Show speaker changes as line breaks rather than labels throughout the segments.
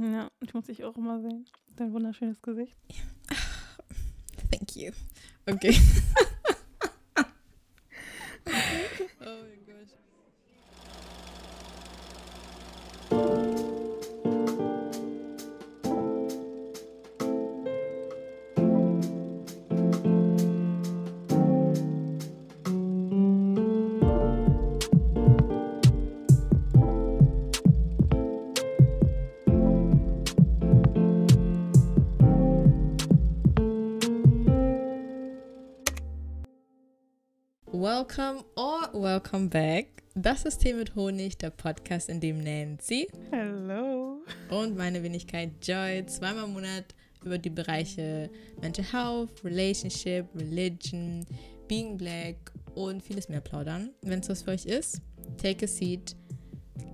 Ja, ich muss dich auch immer sehen. Dein wunderschönes Gesicht.
Thank you. Okay. Welcome or welcome back. Das ist Tee mit Honig, der Podcast, in dem Nancy
Hello.
und meine Wenigkeit Joy zweimal im Monat über die Bereiche Mental Health, Relationship, Religion, Being Black und vieles mehr plaudern. Wenn es was für euch ist, take a seat,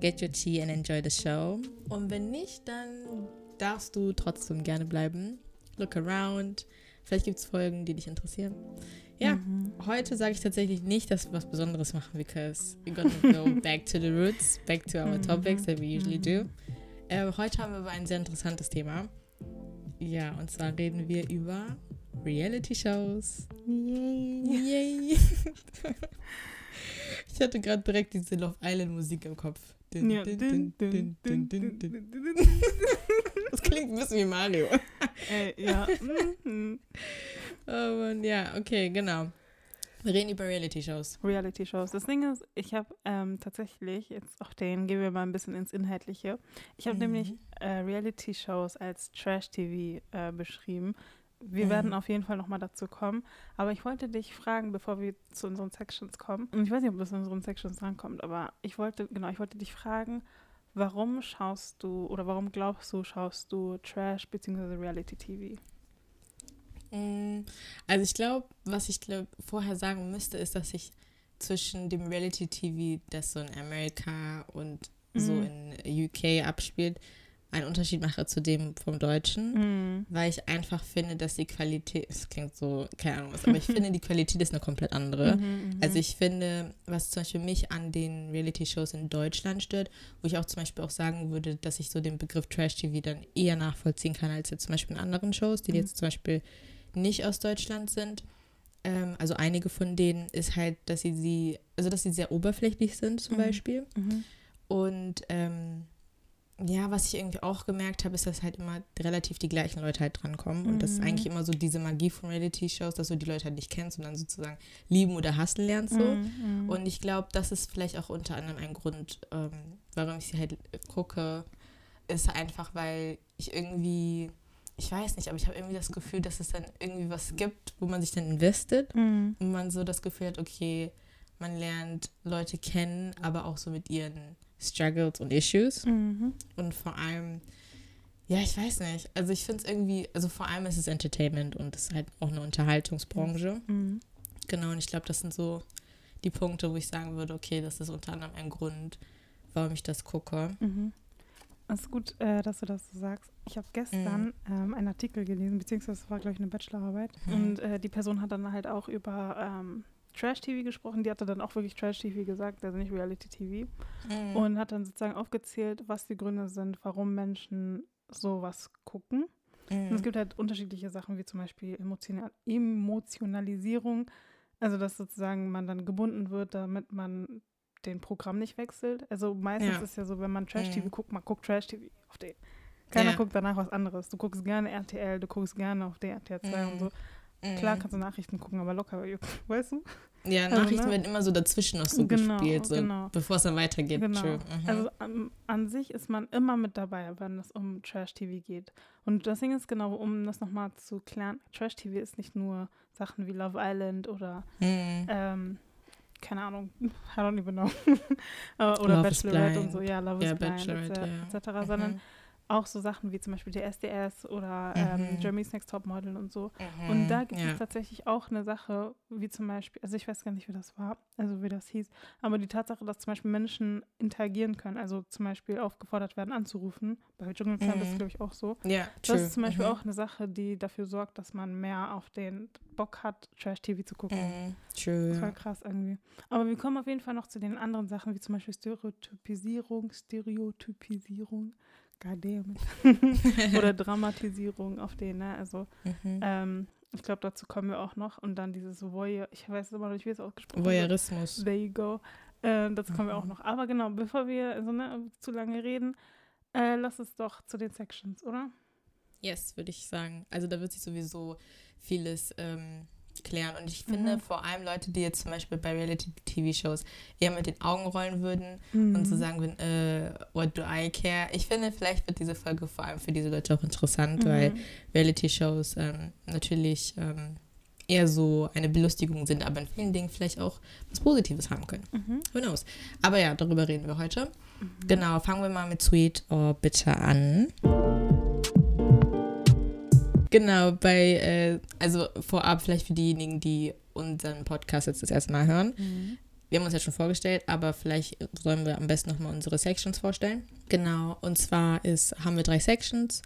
get your tea and enjoy the show. Und wenn nicht, dann darfst du trotzdem gerne bleiben. Look around. Vielleicht gibt es Folgen, die dich interessieren. Ja,
Mhm.
heute sage ich tatsächlich nicht, dass wir was Besonderes machen, because we're gonna go back to the roots, back to our
Mhm.
topics that we usually do.
Mhm.
Äh, heute haben wir aber ein sehr interessantes Thema. Ja, und zwar reden wir über Reality-Shows.
Yay.
Yay! ich hatte gerade direkt diese Love Island-Musik im Kopf. Dun,
Ja.
dun,
Dun.
Das klingt ein bisschen wie Mario.
Ey, ja.
Oh Mann, ja, okay, genau. Wir reden über Reality-Shows.
Reality-Shows. Das Ding ist, ich habe ähm, tatsächlich, jetzt auch den gehen wir mal ein bisschen ins Inhaltliche. Ich habe
Mhm.
nämlich äh, Reality-Shows als Trash-TV äh, beschrieben. Wir
Mhm.
werden auf jeden Fall nochmal dazu kommen. Aber ich wollte dich fragen, bevor wir zu unseren Sections kommen. Und ich weiß nicht, ob das in unseren Sections drankommt, aber ich wollte, genau, ich wollte dich fragen, warum schaust du oder warum glaubst du, schaust du Trash bzw. Reality-TV?
Mm, Also ich glaube, was ich glaub, vorher sagen müsste, ist, dass ich zwischen dem Reality-TV, das so in Amerika und so
Mhm.
in UK abspielt, einen Unterschied mache zu dem vom Deutschen,
Mhm.
weil ich einfach finde, dass die Qualität, es klingt so, keine Ahnung was, aber ich finde, die Qualität ist eine komplett andere.
Mhm, mhm.
Also ich finde, was zum Beispiel mich an den Reality-Shows in Deutschland stört, wo ich auch zum Beispiel auch sagen würde, dass ich so den Begriff Trash-TV dann eher nachvollziehen kann, als jetzt zum Beispiel in anderen Shows, die
Mhm.
jetzt zum Beispiel nicht aus Deutschland sind. Ähm, also einige von denen ist halt, dass sie sie, also dass sie sehr oberflächlich sind zum
Mhm.
Beispiel.
Mhm.
Und ähm, ja, was ich irgendwie auch gemerkt habe, ist, dass halt immer relativ die gleichen Leute halt drankommen. Und das ist
Mhm.
eigentlich immer so diese Magie von Reality-Shows, dass du die Leute halt nicht kennst und dann sozusagen lieben oder hassen lernst so.
Mhm, mhm.
Und ich glaube, das ist vielleicht auch unter anderem ein Grund, ähm, warum ich sie halt gucke, ist einfach, weil ich irgendwie, ich weiß nicht, aber ich habe irgendwie das Gefühl, dass es dann irgendwie was gibt, wo man sich dann investet
Mhm.
und man so das Gefühl hat, okay, man lernt Leute kennen, aber auch so mit ihren Struggles und Issues.
Mhm.
Und vor allem, ja, ich weiß nicht. Also ich finde es irgendwie, also vor allem ist es Entertainment und es ist halt auch eine Unterhaltungsbranche.
Mhm.
Genau, und ich glaube, das sind so die Punkte, wo ich sagen würde, okay, das ist unter anderem ein Grund, warum ich das gucke.
Mhm. Es ist gut, äh, dass du das so sagst. Ich habe gestern ähm, einen Artikel gelesen, beziehungsweise es war, glaube ich, eine Bachelorarbeit.
Mhm.
Und äh, die Person hat dann halt auch über ähm, Trash-TV gesprochen. Die hatte dann auch wirklich Trash-TV gesagt, also nicht Reality-TV.
Mhm.
Und hat dann sozusagen aufgezählt, was die Gründe sind, warum Menschen sowas gucken. Und es
Mhm.
gibt halt unterschiedliche Sachen, wie zum Beispiel Emotional Emotionalisierung. Also, dass sozusagen man dann gebunden wird, damit man den Programm nicht wechselt. Also meistens
Ja.
ist ja so, wenn man Trash-TV
Mhm.
guckt, man guckt Trash-TV auf den. Keiner
Ja.
guckt danach was anderes. Du guckst gerne RTL, du guckst gerne auf DRTL 2 und
Mhm.
so. Klar kannst du Nachrichten gucken, aber locker, weißt du?
Ja,
also,
Nachrichten
ne?
werden immer so dazwischen noch so
Genau,
gespielt, so,
genau.
bevor es dann weitergeht.
Genau.
True. Mhm.
Also an, an sich ist man immer mit dabei, wenn es um Trash-TV geht. Und das Ding ist genau, um das nochmal zu klären, Trash-TV ist nicht nur Sachen wie Love Island oder,
Mhm.
ähm, keine Ahnung, I don't even know. Aber- oder
Love
Bachelorette und so, ja, Love
Ja,
is Blind, etc.,
ja.
etc., sondern
Mhm.
Auch so Sachen wie zum Beispiel die SDS oder ähm,
Mhm.
Germany's Next Topmodel und so.
Mhm.
Und da gibt
ja.
es tatsächlich auch eine Sache, wie zum Beispiel, also ich weiß gar nicht, wie das war, also wie das hieß, aber die Tatsache, dass zum Beispiel Menschen interagieren können, also zum Beispiel aufgefordert werden anzurufen. Bei Dschungelcamp ist es,
Mhm.
glaube ich, auch so.
Ja,
Das
true.
ist zum Beispiel
mhm.
auch eine Sache, die dafür sorgt, dass man mehr auf den Bock hat, Trash-TV zu gucken.
Mhm. True.
Voll
Ja.
krass irgendwie. Aber wir kommen auf jeden Fall noch zu den anderen Sachen, wie zum Beispiel Stereotypisierung, Stereotypisierung. Goddamn. Oder Dramatisierung auf den, ne? Also,
Mhm.
ähm, ich glaube, dazu kommen wir auch noch. Und dann dieses Voyeur, ich weiß immer noch nicht, wie es ausgesprochen wird.
Voyeurismus.
There you go. Ähm, dazu kommen wir auch
Mhm.
noch. Aber genau, bevor wir also, ne, zu lange reden, äh, lass es doch zu den Sections, oder?
Yes, würde ich sagen. Also da wird sich sowieso vieles ähm, klären. Und ich finde
Mhm.
vor allem Leute, die jetzt zum Beispiel bei Reality-TV-Shows eher mit den Augen rollen würden und so
Mhm.
sagen würden, äh, what do I care? Ich finde, vielleicht wird diese Folge vor allem für diese Leute auch interessant, weil
Mhm.
Reality-Shows ähm, natürlich ähm, eher so eine Belustigung sind, aber in vielen Dingen vielleicht auch was Positives haben können.
Mhm.
Who knows? Aber ja, darüber reden wir heute.
Mhm.
Genau, fangen wir mal mit Sweet or Bitter an. Genau, bei, äh, also vorab vielleicht für diejenigen, die unseren Podcast jetzt das erste Mal hören.
Mhm.
Wir haben uns ja schon vorgestellt, aber vielleicht sollen wir am besten nochmal unsere Sections vorstellen. Genau, und zwar ist, haben wir drei Sections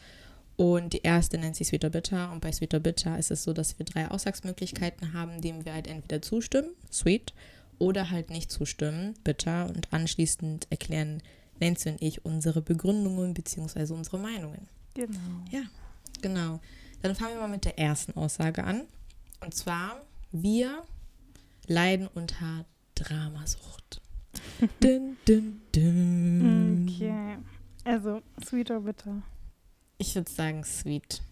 und die erste nennt sich Sweet or Bitter und bei Sweet or Bitter ist es so, dass wir drei Aussagsmöglichkeiten haben, denen wir halt entweder zustimmen, Sweet, oder halt nicht zustimmen, Bitter und anschließend erklären Nancy und ich unsere Begründungen bzw. unsere Meinungen.
Genau.
Ja. Genau. Dann fangen wir mal mit der ersten Aussage an. Und zwar, wir leiden unter Dramasucht. dun, dun, dun.
Okay. Also, sweet or bitter?
Ich würde sagen sweet.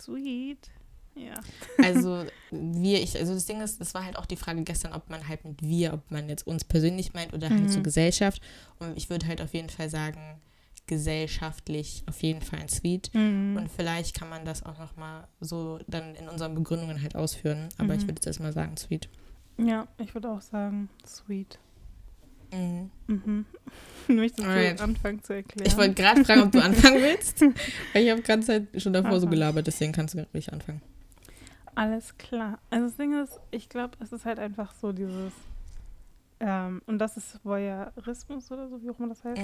Sweet. Ja.
Also wir, ich, also das Ding ist, das war halt auch die Frage gestern, ob man halt mit wir, ob man jetzt uns persönlich meint oder halt
Mhm.
so Gesellschaft. Und ich würde halt auf jeden Fall sagen, gesellschaftlich auf jeden Fall ein Sweet.
Mhm.
Und vielleicht kann man das auch nochmal so dann in unseren Begründungen halt ausführen. Aber ich
Mhm.
würde jetzt erstmal sagen, sweet.
Ja, ich würde auch sagen, sweet.
Mhm.
Mhm. Möchtest
Alright.
du anfangen zu erklären?
Ich wollte gerade fragen, ob du anfangen willst. Weil ich habe ganze Zeit schon davor so
Aha.
gelabert, deswegen kannst du ruhig anfangen.
Alles klar. Also das Ding ist, ich glaube, es ist halt einfach so dieses, ähm, und das ist Voyeurismus oder so, wie auch immer das heißt,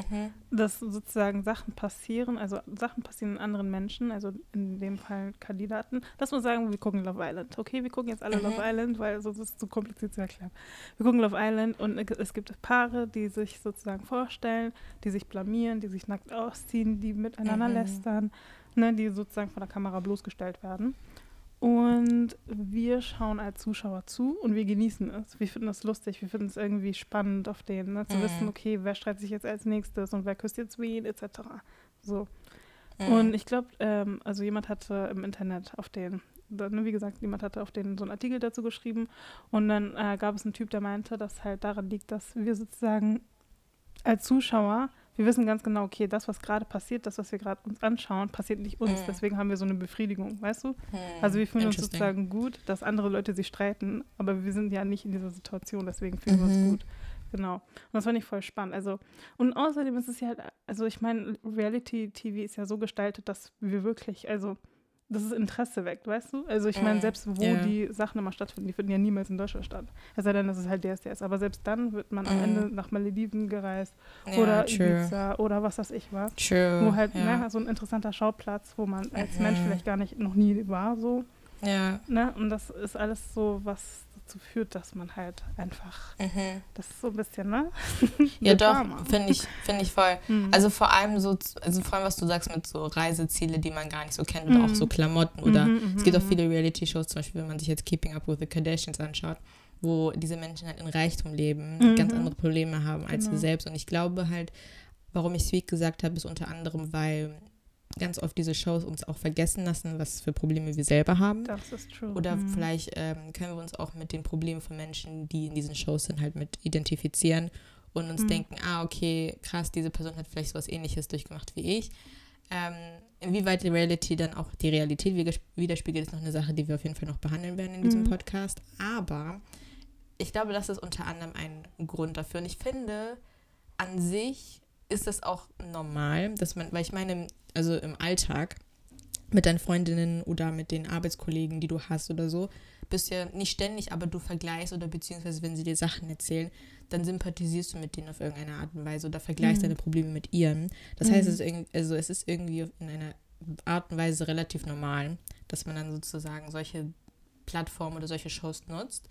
dass sozusagen Sachen passieren, also Sachen passieren anderen Menschen, also in dem Fall Kandidaten. Lass mal sagen, wir gucken Love Island. Okay, wir gucken jetzt alle
Mhm.
Love Island, weil sonst ist es zu kompliziert zu erklären. Wir gucken Love Island und es gibt Paare, die sich sozusagen vorstellen, die sich blamieren, die sich nackt ausziehen, die miteinander
Mhm.
lästern, ne, die sozusagen von der Kamera bloßgestellt werden. Und wir schauen als Zuschauer zu und wir genießen es. Wir finden es lustig, wir finden es irgendwie spannend auf denen, ne? zu
Mhm.
wissen, okay, wer streitet sich jetzt als nächstes und wer küsst jetzt wen, etc. So.
Mhm.
Und ich glaube, ähm, also jemand hatte im Internet auf den, ne, wie gesagt, jemand hatte auf den so einen Artikel dazu geschrieben und dann äh, gab es einen Typ, der meinte, dass halt daran liegt, dass wir sozusagen als Zuschauer, wir wissen ganz genau, okay, das, was gerade passiert, das, was wir gerade uns anschauen, passiert nicht uns.
Mhm.
Deswegen haben wir so eine Befriedigung, weißt du?
Mhm.
Also wir fühlen uns sozusagen gut, dass andere Leute sich streiten, aber wir sind ja nicht in dieser Situation, deswegen fühlen wir
Mhm.
uns gut. Genau. Und das fand ich voll spannend. Also, und außerdem ist es ja halt, also ich meine, Reality-TV ist ja so gestaltet, dass wir wirklich, also dass es Interesse weckt, weißt du? Also ich meine,
Mhm.
selbst wo
Ja.
die Sachen immer stattfinden, die finden ja niemals in Deutschland statt. Es sei denn, das ist halt DSDS. Aber selbst dann wird man am
Mhm.
Ende nach Malediven gereist oder
true.
Ibiza oder was weiß ich was.
True.
Wo halt
ja.
ne, so ein interessanter Schauplatz, wo man als. Mensch vielleicht gar nicht noch nie war, so.
ja.
Ne? Und das ist alles so, was dazu führt, dass man halt einfach,
Mhm.
das ist so ein bisschen, ne?
Ja, doch, finde ich, finde ich voll.
Mhm.
Also vor allem so, also vor allem, was du sagst mit so Reiseziele, die man gar nicht so kennt oder auch
Mhm.
so Klamotten oder
Mhm,
es gibt auch
mhm,
viele Reality-Shows, zum Beispiel, wenn man sich jetzt Keeping Up with the Kardashians anschaut, wo diese Menschen halt in Reichtum leben,
Mhm.
ganz andere Probleme haben als
Genau.
wir selbst. Und ich glaube halt, warum ich Sweet gesagt habe, ist unter anderem, weil ganz oft diese Shows uns auch vergessen lassen, was für Probleme wir selber haben.
Das ist true.
Oder
Mhm.
vielleicht ähm, können wir uns auch mit den Problemen von Menschen, die in diesen Shows sind, halt mit identifizieren und uns
Mhm.
denken, ah, okay, krass, diese Person hat vielleicht sowas ähnliches durchgemacht wie ich. Ähm, inwieweit die Reality dann auch die Realität widerspie- widerspiegelt, ist noch eine Sache, die wir auf jeden Fall noch behandeln werden in diesem
Mhm.
Podcast. Aber ich glaube, das ist unter anderem ein Grund dafür. Und ich finde, an sich ist das auch normal, dass man, weil ich meine, also im Alltag mit deinen Freundinnen oder mit den Arbeitskollegen, die du hast oder so, bist ja nicht ständig, aber du vergleichst oder beziehungsweise wenn sie dir Sachen erzählen, dann sympathisierst du mit denen auf irgendeine Art und Weise oder vergleichst
Mhm.
deine Probleme mit ihren. Das heißt,
Mhm.
es ist, irgendwie, also es ist irgendwie in einer Art und Weise relativ normal, dass man dann sozusagen solche Plattformen oder solche Shows nutzt.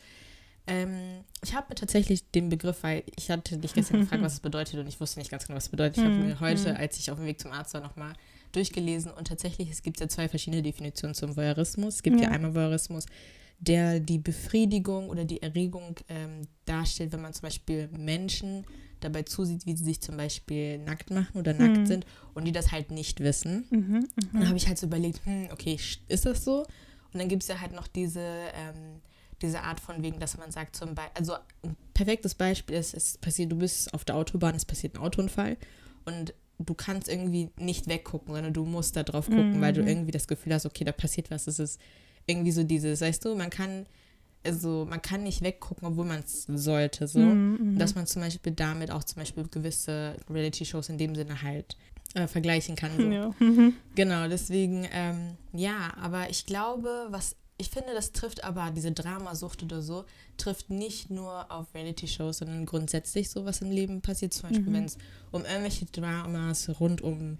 Ähm, ich habe mir tatsächlich den Begriff, weil ich hatte dich gestern gefragt, was es bedeutet und ich wusste nicht ganz genau, was es bedeutet. Ich habe mir heute, als ich auf dem Weg zum Arzt war, nochmal durchgelesen und tatsächlich, es gibt ja zwei verschiedene Definitionen zum Voyeurismus. Es gibt ja, ja einmal Voyeurismus, der die Befriedigung oder die Erregung ähm, darstellt, wenn man zum Beispiel Menschen dabei zusieht, wie sie sich zum Beispiel nackt machen oder nackt mhm. sind und die das halt nicht wissen. Mhm, mh. Dann habe ich halt so überlegt, hm, okay, ist das so? Und dann gibt es ja halt noch diese, ähm, diese Art von wegen, dass man sagt zum Beispiel, also ein perfektes Beispiel ist, es passiert, du bist auf der Autobahn, es passiert ein Autounfall und du kannst irgendwie nicht weggucken, sondern du musst da drauf gucken, mhm. weil du mhm. irgendwie das Gefühl hast, okay, da passiert was. Es ist irgendwie so dieses, weißt du, man kann, also man kann nicht weggucken, obwohl man es sollte, so. Mhm, mhm, dass man zum Beispiel damit auch zum Beispiel gewisse Reality-Shows in dem Sinne halt äh, vergleichen kann. So. Ja. Mhm. Genau, deswegen, ähm, ja, aber ich glaube, was ich finde, das trifft aber diese Dramasucht oder so, trifft nicht nur auf Reality-Shows, sondern grundsätzlich so, was im Leben passiert. Zum Beispiel, mhm. wenn es um irgendwelche Dramas rund um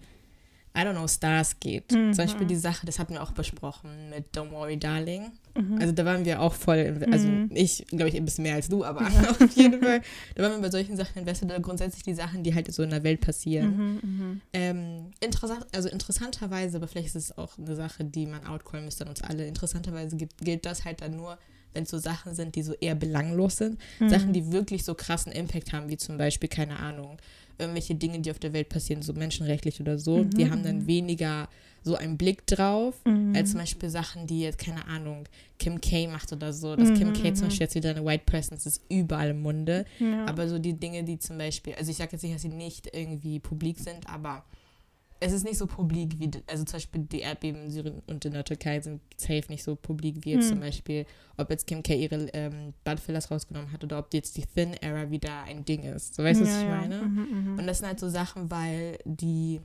I don't know, Stars geht. Mhm. Zum Beispiel die Sache, das hatten wir auch besprochen mit Don't Worry Darling. Mhm. Also da waren wir auch voll, also mhm. ich glaube ich ein bisschen mehr als du, aber auf jeden Fall, da waren wir bei solchen Sachen invested oder grundsätzlich die Sachen, die halt so in der Welt passieren. Mhm, mhm. Ähm, interessant, also interessanterweise, aber vielleicht ist es auch eine Sache, die man outcallen müsste an uns alle, interessanterweise gibt, gilt das halt dann nur, wenn es so Sachen sind, die so eher belanglos sind, mhm. Sachen, die wirklich so krassen Impact haben, wie zum Beispiel, keine Ahnung, irgendwelche Dinge, die auf der Welt passieren, so menschenrechtlich oder so, mhm. die haben dann mhm. weniger so einen Blick drauf, mhm. als zum Beispiel Sachen, die jetzt, keine Ahnung, Kim K macht oder so. Dass mhm. Kim K zum mhm. Beispiel jetzt wieder eine White Presence ist, überall im Munde. Ja. Aber so die Dinge, die zum Beispiel, also ich sage jetzt nicht, dass sie nicht irgendwie publik sind, aber es ist nicht so publik wie, also zum Beispiel die Erdbeben in Syrien und in der Türkei sind safe nicht so publik wie jetzt hm. zum Beispiel, ob jetzt Kim K ihre ähm, Bloodfillers rausgenommen hat oder ob jetzt die Thin Era wieder ein Ding ist. So weißt du, ja, was ich ja. meine? Mhm, mhm, und das sind halt so Sachen, weil die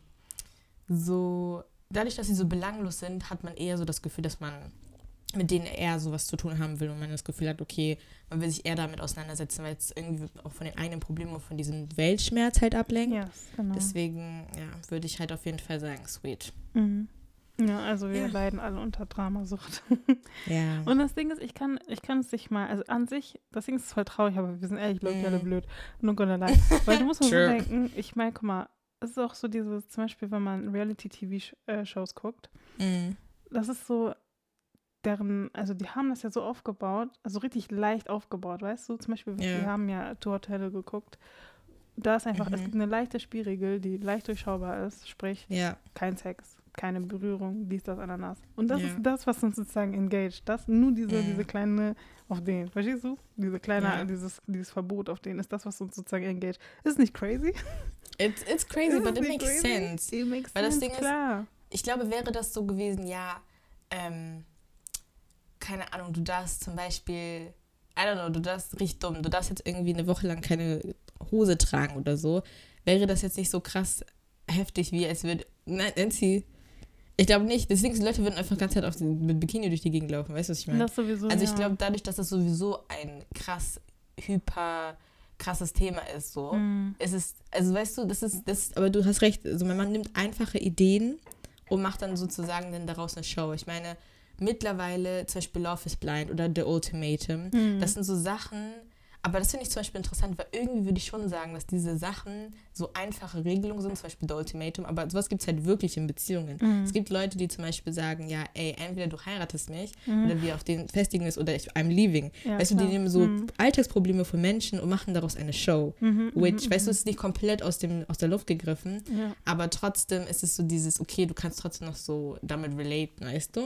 so, dadurch, dass sie so belanglos sind, hat man eher so das Gefühl, dass man mit denen er sowas zu tun haben will und man das Gefühl hat, okay, man will sich eher damit auseinandersetzen, weil es irgendwie auch von den eigenen Problemen und von diesem Weltschmerz halt ablenkt. Yes, genau. Deswegen, ja, würde ich halt auf jeden Fall sagen, sweet.
Mhm. Ja, also wir ja. leiden alle unter Dramasucht. ja. Und das Ding ist, ich kann, ich kann es nicht mal, also an sich, das Ding ist voll traurig, aber wir sind ehrlich, glaube ich, alle mhm. blöd. Nur gonna lie. Weil du musst mal so denken, ich meine, guck mal, es ist auch so dieses, zum Beispiel, wenn man Reality-TV-Shows äh, guckt, mhm. das ist so, deren, also die haben das ja so aufgebaut, also richtig leicht aufgebaut, weißt du? Zum Beispiel, ja. wir haben ja Hotel geguckt. Da ist einfach, mhm. es gibt eine leichte Spielregel, die leicht durchschaubar ist, sprich ja. kein Sex, keine Berührung, dies, das, Ananas. Und das ja. ist das, was uns sozusagen engaged. Das, nur diese, mhm. diese kleine, auf den, verstehst du? Diese kleine, dieses, dieses Verbot auf den ist das, was uns sozusagen engaged. Ist nicht crazy?
It's, it's crazy, but it makes crazy? sense.
It makes Weil sense, das Ding klar. ist,
ich glaube, wäre das so gewesen, ja, ähm, keine Ahnung, du darfst zum Beispiel, I don't know, du darfst richtig dumm, du darfst jetzt irgendwie eine Woche lang keine Hose tragen oder so, wäre das jetzt nicht so krass heftig, wie es wird. Nein, Nancy. Ich glaube nicht. Deswegen, die Leute würden einfach die ganze Zeit auf mit Bikini durch die Gegend laufen. Weißt du, was ich meine?
Das sowieso.
Also, ich
ja.
glaube, dadurch, dass das sowieso ein krass, hyper krasses Thema ist, so, mm. es ist, also weißt du, das ist, das, aber du hast recht, also man nimmt einfache Ideen und macht dann sozusagen dann daraus eine Show. Ich meine, mittlerweile zum Beispiel Love is Blind oder The Ultimatum, mhm. das sind so Sachen, aber das finde ich zum Beispiel interessant, weil irgendwie würde ich schon sagen, dass diese Sachen so einfache Regelungen sind, zum Beispiel The Ultimatum, aber sowas gibt es halt wirklich in Beziehungen. Mhm. Es gibt Leute, die zum Beispiel sagen, ja, ey, entweder du heiratest mich mhm. oder wir auf den festigen ist oder ich, I'm leaving. Ja, weißt klar. du, die nehmen so mhm. Alltagsprobleme von Menschen und machen daraus eine Show. Mhm, mhm, which, weißt du, es ist nicht komplett aus, dem, aus der Luft gegriffen, ja. aber trotzdem ist es so dieses, okay, du kannst trotzdem noch so damit relaten, weißt du?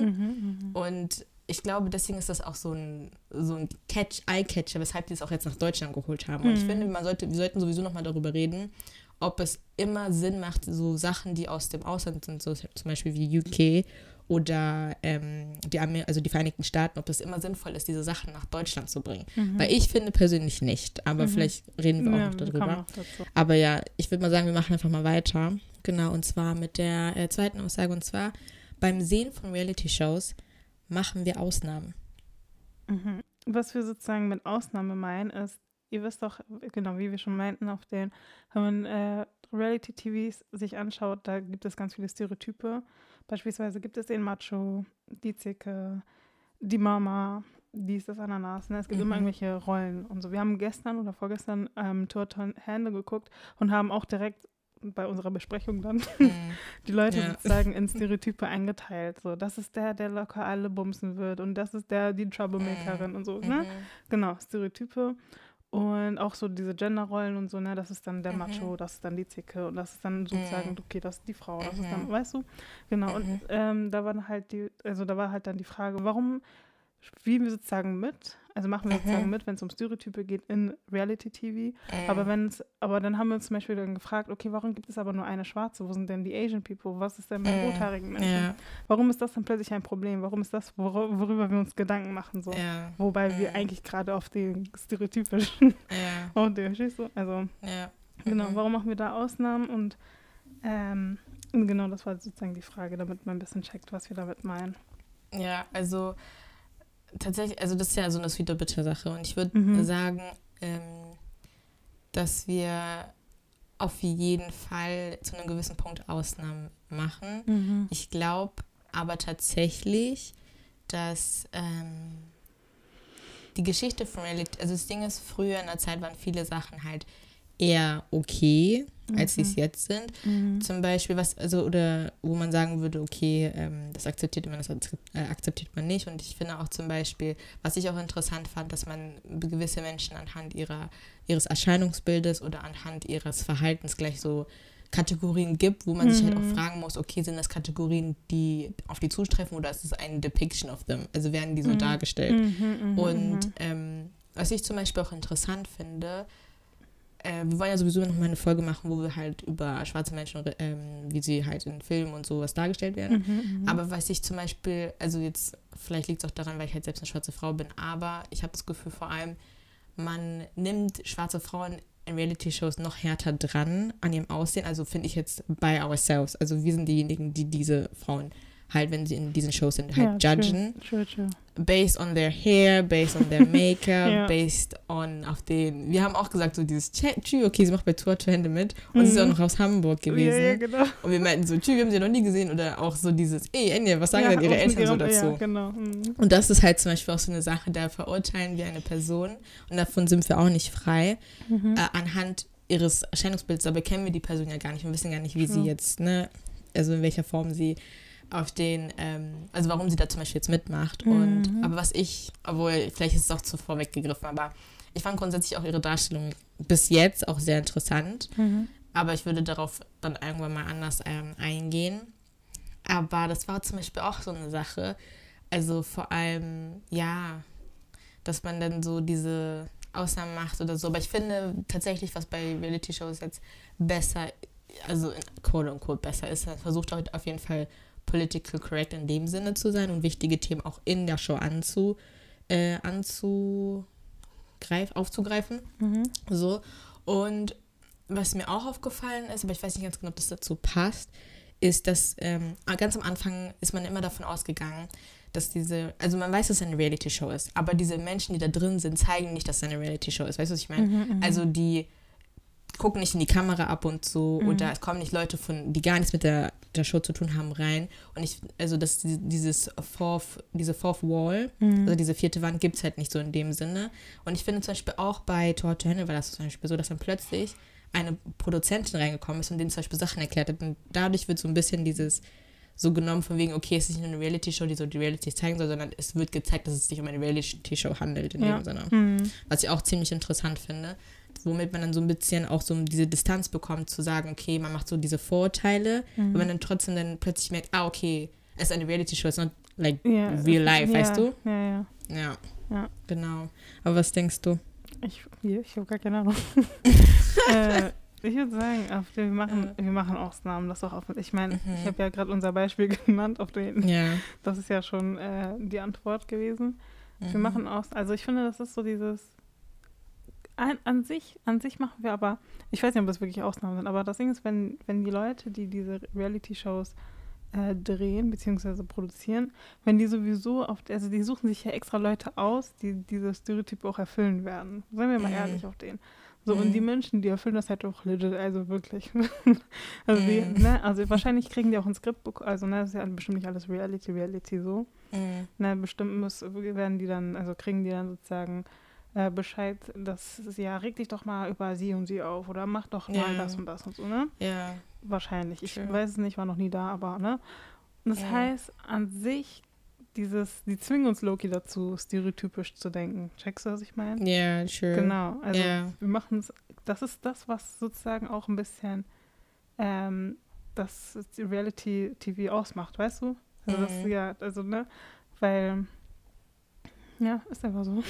Und ich glaube, deswegen ist das auch so ein, so ein Catch, Eye-Catcher, weshalb die es auch jetzt nach Deutschland geholt haben. Und ich mhm. finde, man sollte, wir sollten sowieso nochmal darüber reden, ob es immer Sinn macht, so Sachen, die aus dem Ausland sind, so zum Beispiel wie UK oder ähm, die, also die Vereinigten Staaten, ob es immer sinnvoll ist, diese Sachen nach Deutschland zu bringen. Mhm. Weil ich finde persönlich nicht, aber mhm. vielleicht reden wir auch ja, noch darüber. Auch aber ja, ich würde mal sagen, wir machen einfach mal weiter. Genau, und zwar mit der äh, zweiten Aussage. Und zwar beim Sehen von Reality-Shows machen wir Ausnahmen.
Mhm. Was wir sozusagen mit Ausnahme meinen, ist, ihr wisst doch, genau wie wir schon meinten, auf den, wenn man äh, Reality-TVs sich anschaut, da gibt es ganz viele Stereotype. Beispielsweise gibt es den Macho, die Zicke, die Mama, dies, das, Ananas. Ne? Es gibt
Mhm.
immer irgendwelche Rollen und so. Wir haben gestern oder vorgestern ähm, Tour Hände geguckt und haben auch direkt bei unserer Besprechung dann
Mhm.
die Leute
Ja.
sozusagen in Stereotype eingeteilt. So, das ist der, der locker alle bumsen wird und das ist der, die Troublemakerin und so, ne?
Mhm.
Genau, Stereotype. Und auch so diese Genderrollen und so, ne, das ist dann der
Mhm.
Macho, das ist dann die Zicke und das ist dann sozusagen,
Mhm.
okay, das ist die Frau, das ist dann,
Mhm.
weißt du? Genau,
Mhm.
und ähm, da war halt die, also da war halt dann die Frage, warum spielen wir sozusagen mit, also machen wir
Mhm.
sozusagen mit, wenn es um Stereotype geht in Reality-TV, aber
Mhm.
wenn es, aber dann haben wir uns zum Beispiel dann gefragt, okay, warum gibt es aber nur eine Schwarze? Wo sind denn die Asian People? Was ist denn mit
Mhm.
rothaarigen Menschen?
Ja,
Warum ist das dann plötzlich ein Problem? Warum ist das, wor worüber wir uns Gedanken machen? So?
ja,
Wobei wir
Mhm.
eigentlich gerade auf den stereotypischen
ja,
und den, verstehst du? Also, genau,
Mhm.
warum machen wir da Ausnahmen? Und ähm, und genau, das war sozusagen die Frage, damit man ein bisschen checkt, was wir damit meinen.
Ja, also tatsächlich, also das ist ja so eine sweet or bitter Sache und ich würde
Mhm.
sagen, ähm, dass wir auf jeden Fall zu einem gewissen Punkt Ausnahmen machen. Ich glaube aber tatsächlich, dass ähm, die Geschichte von Reality, also das Ding ist, früher in der Zeit waren viele Sachen halt eher okay, als sie es
Mhm.
jetzt sind.
Mhm.
Zum Beispiel, was, also, oder wo man sagen würde, okay, ähm, das akzeptiert man, das äh, akzeptiert man nicht. Und ich finde auch zum Beispiel, was ich auch interessant fand, dass man gewisse Menschen anhand ihrer, ihres Erscheinungsbildes oder anhand ihres Verhaltens gleich so Kategorien gibt, wo man sich halt
Mhm.
auch fragen muss, okay, sind das Kategorien, die auf die zutreffen oder ist es eine Depiction of them? Also werden die so
Mhm.
dargestellt?
Mhm, mhm,
Und
mhm.
ähm, was ich zum Beispiel auch interessant finde, äh, wir wollen ja sowieso noch mal eine Folge machen, wo wir halt über schwarze Menschen, ähm, wie sie halt in Filmen und sowas dargestellt werden.
Mhm, mhm.
Aber was ich zum Beispiel, also jetzt, vielleicht liegt es auch daran, weil ich halt selbst eine schwarze Frau bin, aber ich habe das Gefühl vor allem, man nimmt schwarze Frauen in Reality-Shows noch härter dran an ihrem Aussehen. Also finde ich jetzt by ourselves. Also wir sind diejenigen, die diese Frauen halt, wenn sie in diesen Shows sind, halt
ja,
judgen
True, true, true.
based on their hair, based on their Make-up,
Ja.
based on auf den. Wir haben auch gesagt, so dieses Tschü, okay, sie macht bei Tour to Hände mit. Und sie ist auch
Mhm.
noch aus Hamburg gewesen.
Ja, ja, genau.
Und wir meinten so, Tschü, wir haben sie noch nie gesehen. Oder auch so dieses, ey, Enya, was sagen
ja,
denn ihre
auch
Eltern so
ihrem-
dazu?
Ja, genau. Mhm.
Und das ist halt zum Beispiel auch so eine Sache, da verurteilen wir eine Person und davon sind wir auch nicht frei,
Mhm.
äh, anhand ihres Erscheinungsbilds. Dabei kennen wir die Person ja gar nicht und wissen gar nicht, wie sie jetzt, ne, also in welcher Form sie auf den, ähm, also warum sie da zum Beispiel jetzt mitmacht. Und
Mhm.
aber was ich, obwohl vielleicht ist es auch zu vorweggegriffen, aber ich fand grundsätzlich auch ihre Darstellung bis jetzt auch sehr interessant.
Mhm.
Aber ich würde darauf dann irgendwann mal anders ähm, eingehen. Aber das war zum Beispiel auch so eine Sache. Also vor allem, ja, dass man dann so diese Ausnahmen macht oder so. Aber ich finde tatsächlich, was bei Reality-Shows jetzt besser, also in quote unquote besser ist, versucht halt auf jeden Fall political correct in dem Sinne zu sein und wichtige Themen auch in der Show anzu, äh, anzugreif, aufzugreifen.
Mhm.
So. Und was mir auch aufgefallen ist, aber ich weiß nicht ganz genau, ob das dazu passt, ist, dass ähm, ganz am Anfang ist man immer davon ausgegangen, dass diese, also man weiß, dass es eine Reality-Show ist, aber diese Menschen, die da drin sind, zeigen nicht, dass es eine Reality-Show ist. Weißt du, was ich meine?
Mhm, mhm.
Also die gucken nicht in die Kamera ab und so
Mhm.
oder es kommen nicht Leute von, die gar nichts mit der, der Show zu tun haben, rein. Und ich, also das, dieses Fourth, diese Fourth Wall,
Mhm.
also diese vierte Wand gibt es halt nicht so in dem Sinne. Und ich finde zum Beispiel auch bei Tor to Hände war das zum Beispiel so, dass dann plötzlich eine Produzentin reingekommen ist und denen zum Beispiel Sachen erklärt hat. Und dadurch wird so ein bisschen dieses so genommen von wegen, okay, es ist nicht nur eine Reality-Show, die so die Reality zeigen soll, sondern es wird gezeigt, dass es sich um eine Reality-Show handelt in
Ja.
dem Sinne.
Mhm.
Was ich auch ziemlich interessant finde, womit man dann so ein bisschen auch so diese Distanz bekommt, zu sagen, okay, man macht so diese Vorurteile,
Mhm.
und man dann trotzdem dann plötzlich merkt, ah, okay, es ist eine Reality-Show, es ist not like
Ja,
real life,
ja,
weißt du?
Ja, ja.
Ja.
Ja.
Genau. Aber was denkst du?
Ich, ich habe gar keine Ahnung. äh, ich würde sagen, auf den, wir, machen, wir machen Ausnahmen. Das auch offen. Ich meine,
Mhm.
ich habe ja gerade unser Beispiel genannt, auf den.
Ja.
Das ist ja schon äh, die Antwort gewesen. Wir
Mhm.
machen aus. Also ich finde, das ist so dieses. An, an sich, an sich machen wir aber, ich weiß nicht, ob das wirklich Ausnahmen sind, aber das Ding ist, wenn, wenn die Leute, die diese Reality-Shows äh, drehen bzw. produzieren, wenn die sowieso auf, also die suchen sich ja extra Leute aus, die diese Stereotype auch erfüllen werden. Seien wir mal
Mhm.
ehrlich auf den. So,
Mhm.
und die Menschen, die erfüllen das halt auch legit, also wirklich. also,
Mhm.
die, ne, also wahrscheinlich kriegen die auch ein Skript, also ne, das ist ja bestimmt nicht alles Reality, Reality so.
Mhm.
Ne, bestimmt muss, werden die dann, also kriegen die dann sozusagen äh, Bescheid, dass ja, reg dich doch mal über sie und sie auf oder mach doch mal
Ja.
das und das und so, ne?
Ja.
Wahrscheinlich. Ich
True.
weiß es nicht, war noch nie da, aber, ne? Und das
Ja.
heißt, an sich, dieses, die zwingen uns Loki dazu, stereotypisch zu denken. Checkst du, was ich meine?
Ja, sure.
Genau. Also
Ja.
wir machen es, das ist das, was sozusagen auch ein bisschen ähm, das die Reality TV ausmacht, weißt du? Also das,
Mhm.
ja, also, ne? Weil, ja, ist einfach so.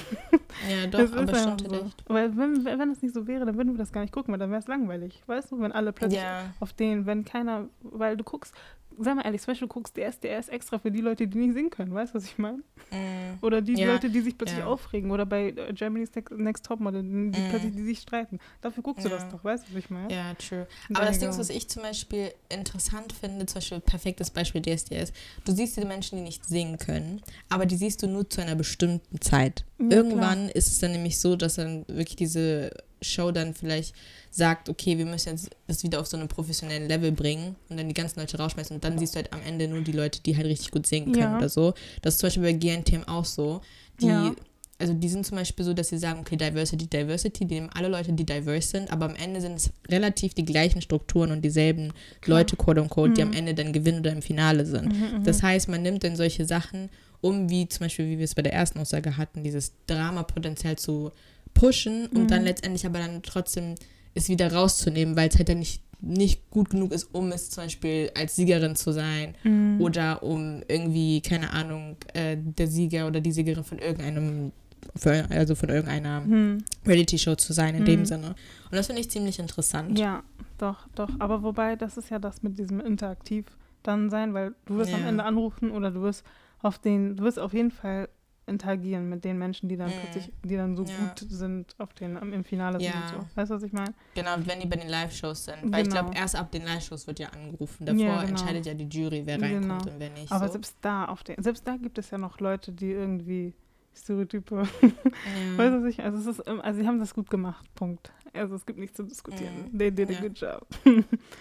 Ja, doch, aber stimmt
so.
echt.
Weil wenn, wenn es nicht so wäre, dann würden wir das gar nicht gucken, weil dann wäre es langweilig. Weißt du, wenn alle plötzlich
Ja.
auf den, wenn keiner, weil du guckst, sag mal ehrlich, zum Beispiel du guckst DSDS extra für die Leute, die nicht singen können, weißt du, was ich meine?
Mhm.
Oder die
Ja,
Leute, die sich plötzlich
ja.
aufregen. Oder bei äh, Germany's Next, Topmodel, die
Mhm.
plötzlich die sich streiten. Dafür guckst du
Ja.
das doch, weißt du, was ich meine?
Ja, true. Aber das Ding, ist, was ich zum Beispiel interessant finde, zum Beispiel perfektes Beispiel DSDS, du siehst diese Menschen, die nicht singen können, aber die siehst du nur zu einer bestimmten Zeit. Irgendwann ist es dann nämlich so, dass dann wirklich diese Show dann vielleicht sagt, okay, wir müssen jetzt das wieder auf so einen professionellen Level bringen und dann die ganzen Leute rausschmeißen und dann siehst du halt am Ende nur die Leute, die halt richtig gut singen können
Ja.
oder so. Das ist zum Beispiel bei GNTM auch so. Die,
Ja.
also die sind zum Beispiel so, dass sie sagen, okay, Diversity, Diversity, die nehmen alle Leute, die diverse sind, aber am Ende sind es relativ die gleichen Strukturen und dieselben
Klar.
Leute, quote unquote, die
Mhm.
am Ende dann gewinnen oder im Finale sind.
Mhm, mhm.
Das heißt, man nimmt dann solche Sachen, um wie zum Beispiel, wie wir es bei der ersten Aussage hatten, dieses Dramapotenzial zu pushen und
Mhm.
dann letztendlich aber dann trotzdem es wieder rauszunehmen, weil es halt dann nicht, nicht gut genug ist, um es zum Beispiel als Siegerin zu sein
Mhm.
oder um irgendwie, keine Ahnung, äh, der Sieger oder die Siegerin von irgendeinem, für- also von irgendeiner
Mhm.
Reality-Show zu sein in
Mhm.
dem Sinne. Und das finde ich ziemlich interessant.
Ja, doch, doch. Aber wobei, das ist ja das mit diesem Interaktiv dann sein, weil du wirst am
Ja.
Ende anrufen oder du wirst auf den, du wirst auf jeden Fall interagieren mit den Menschen, die dann
Mhm.
plötzlich, die dann so
Ja.
gut sind auf den, im Finale sind
Ja.
und so. Weißt du, was ich meine?
Genau, wenn die bei den Live-Shows sind. Weil ich
Genau.
glaube, erst ab den Live-Shows wird ja angerufen. Davor
Ja, genau.
entscheidet ja die Jury, wer reinkommt
Genau.
und wer nicht.
Aber
so.
selbst da auf den, selbst da gibt es ja noch Leute, die irgendwie Stereotype, weißt du, was ich, also es ist, ähm, also sie haben das gut gemacht, Punkt. Also es gibt nichts zu diskutieren. They did a good job.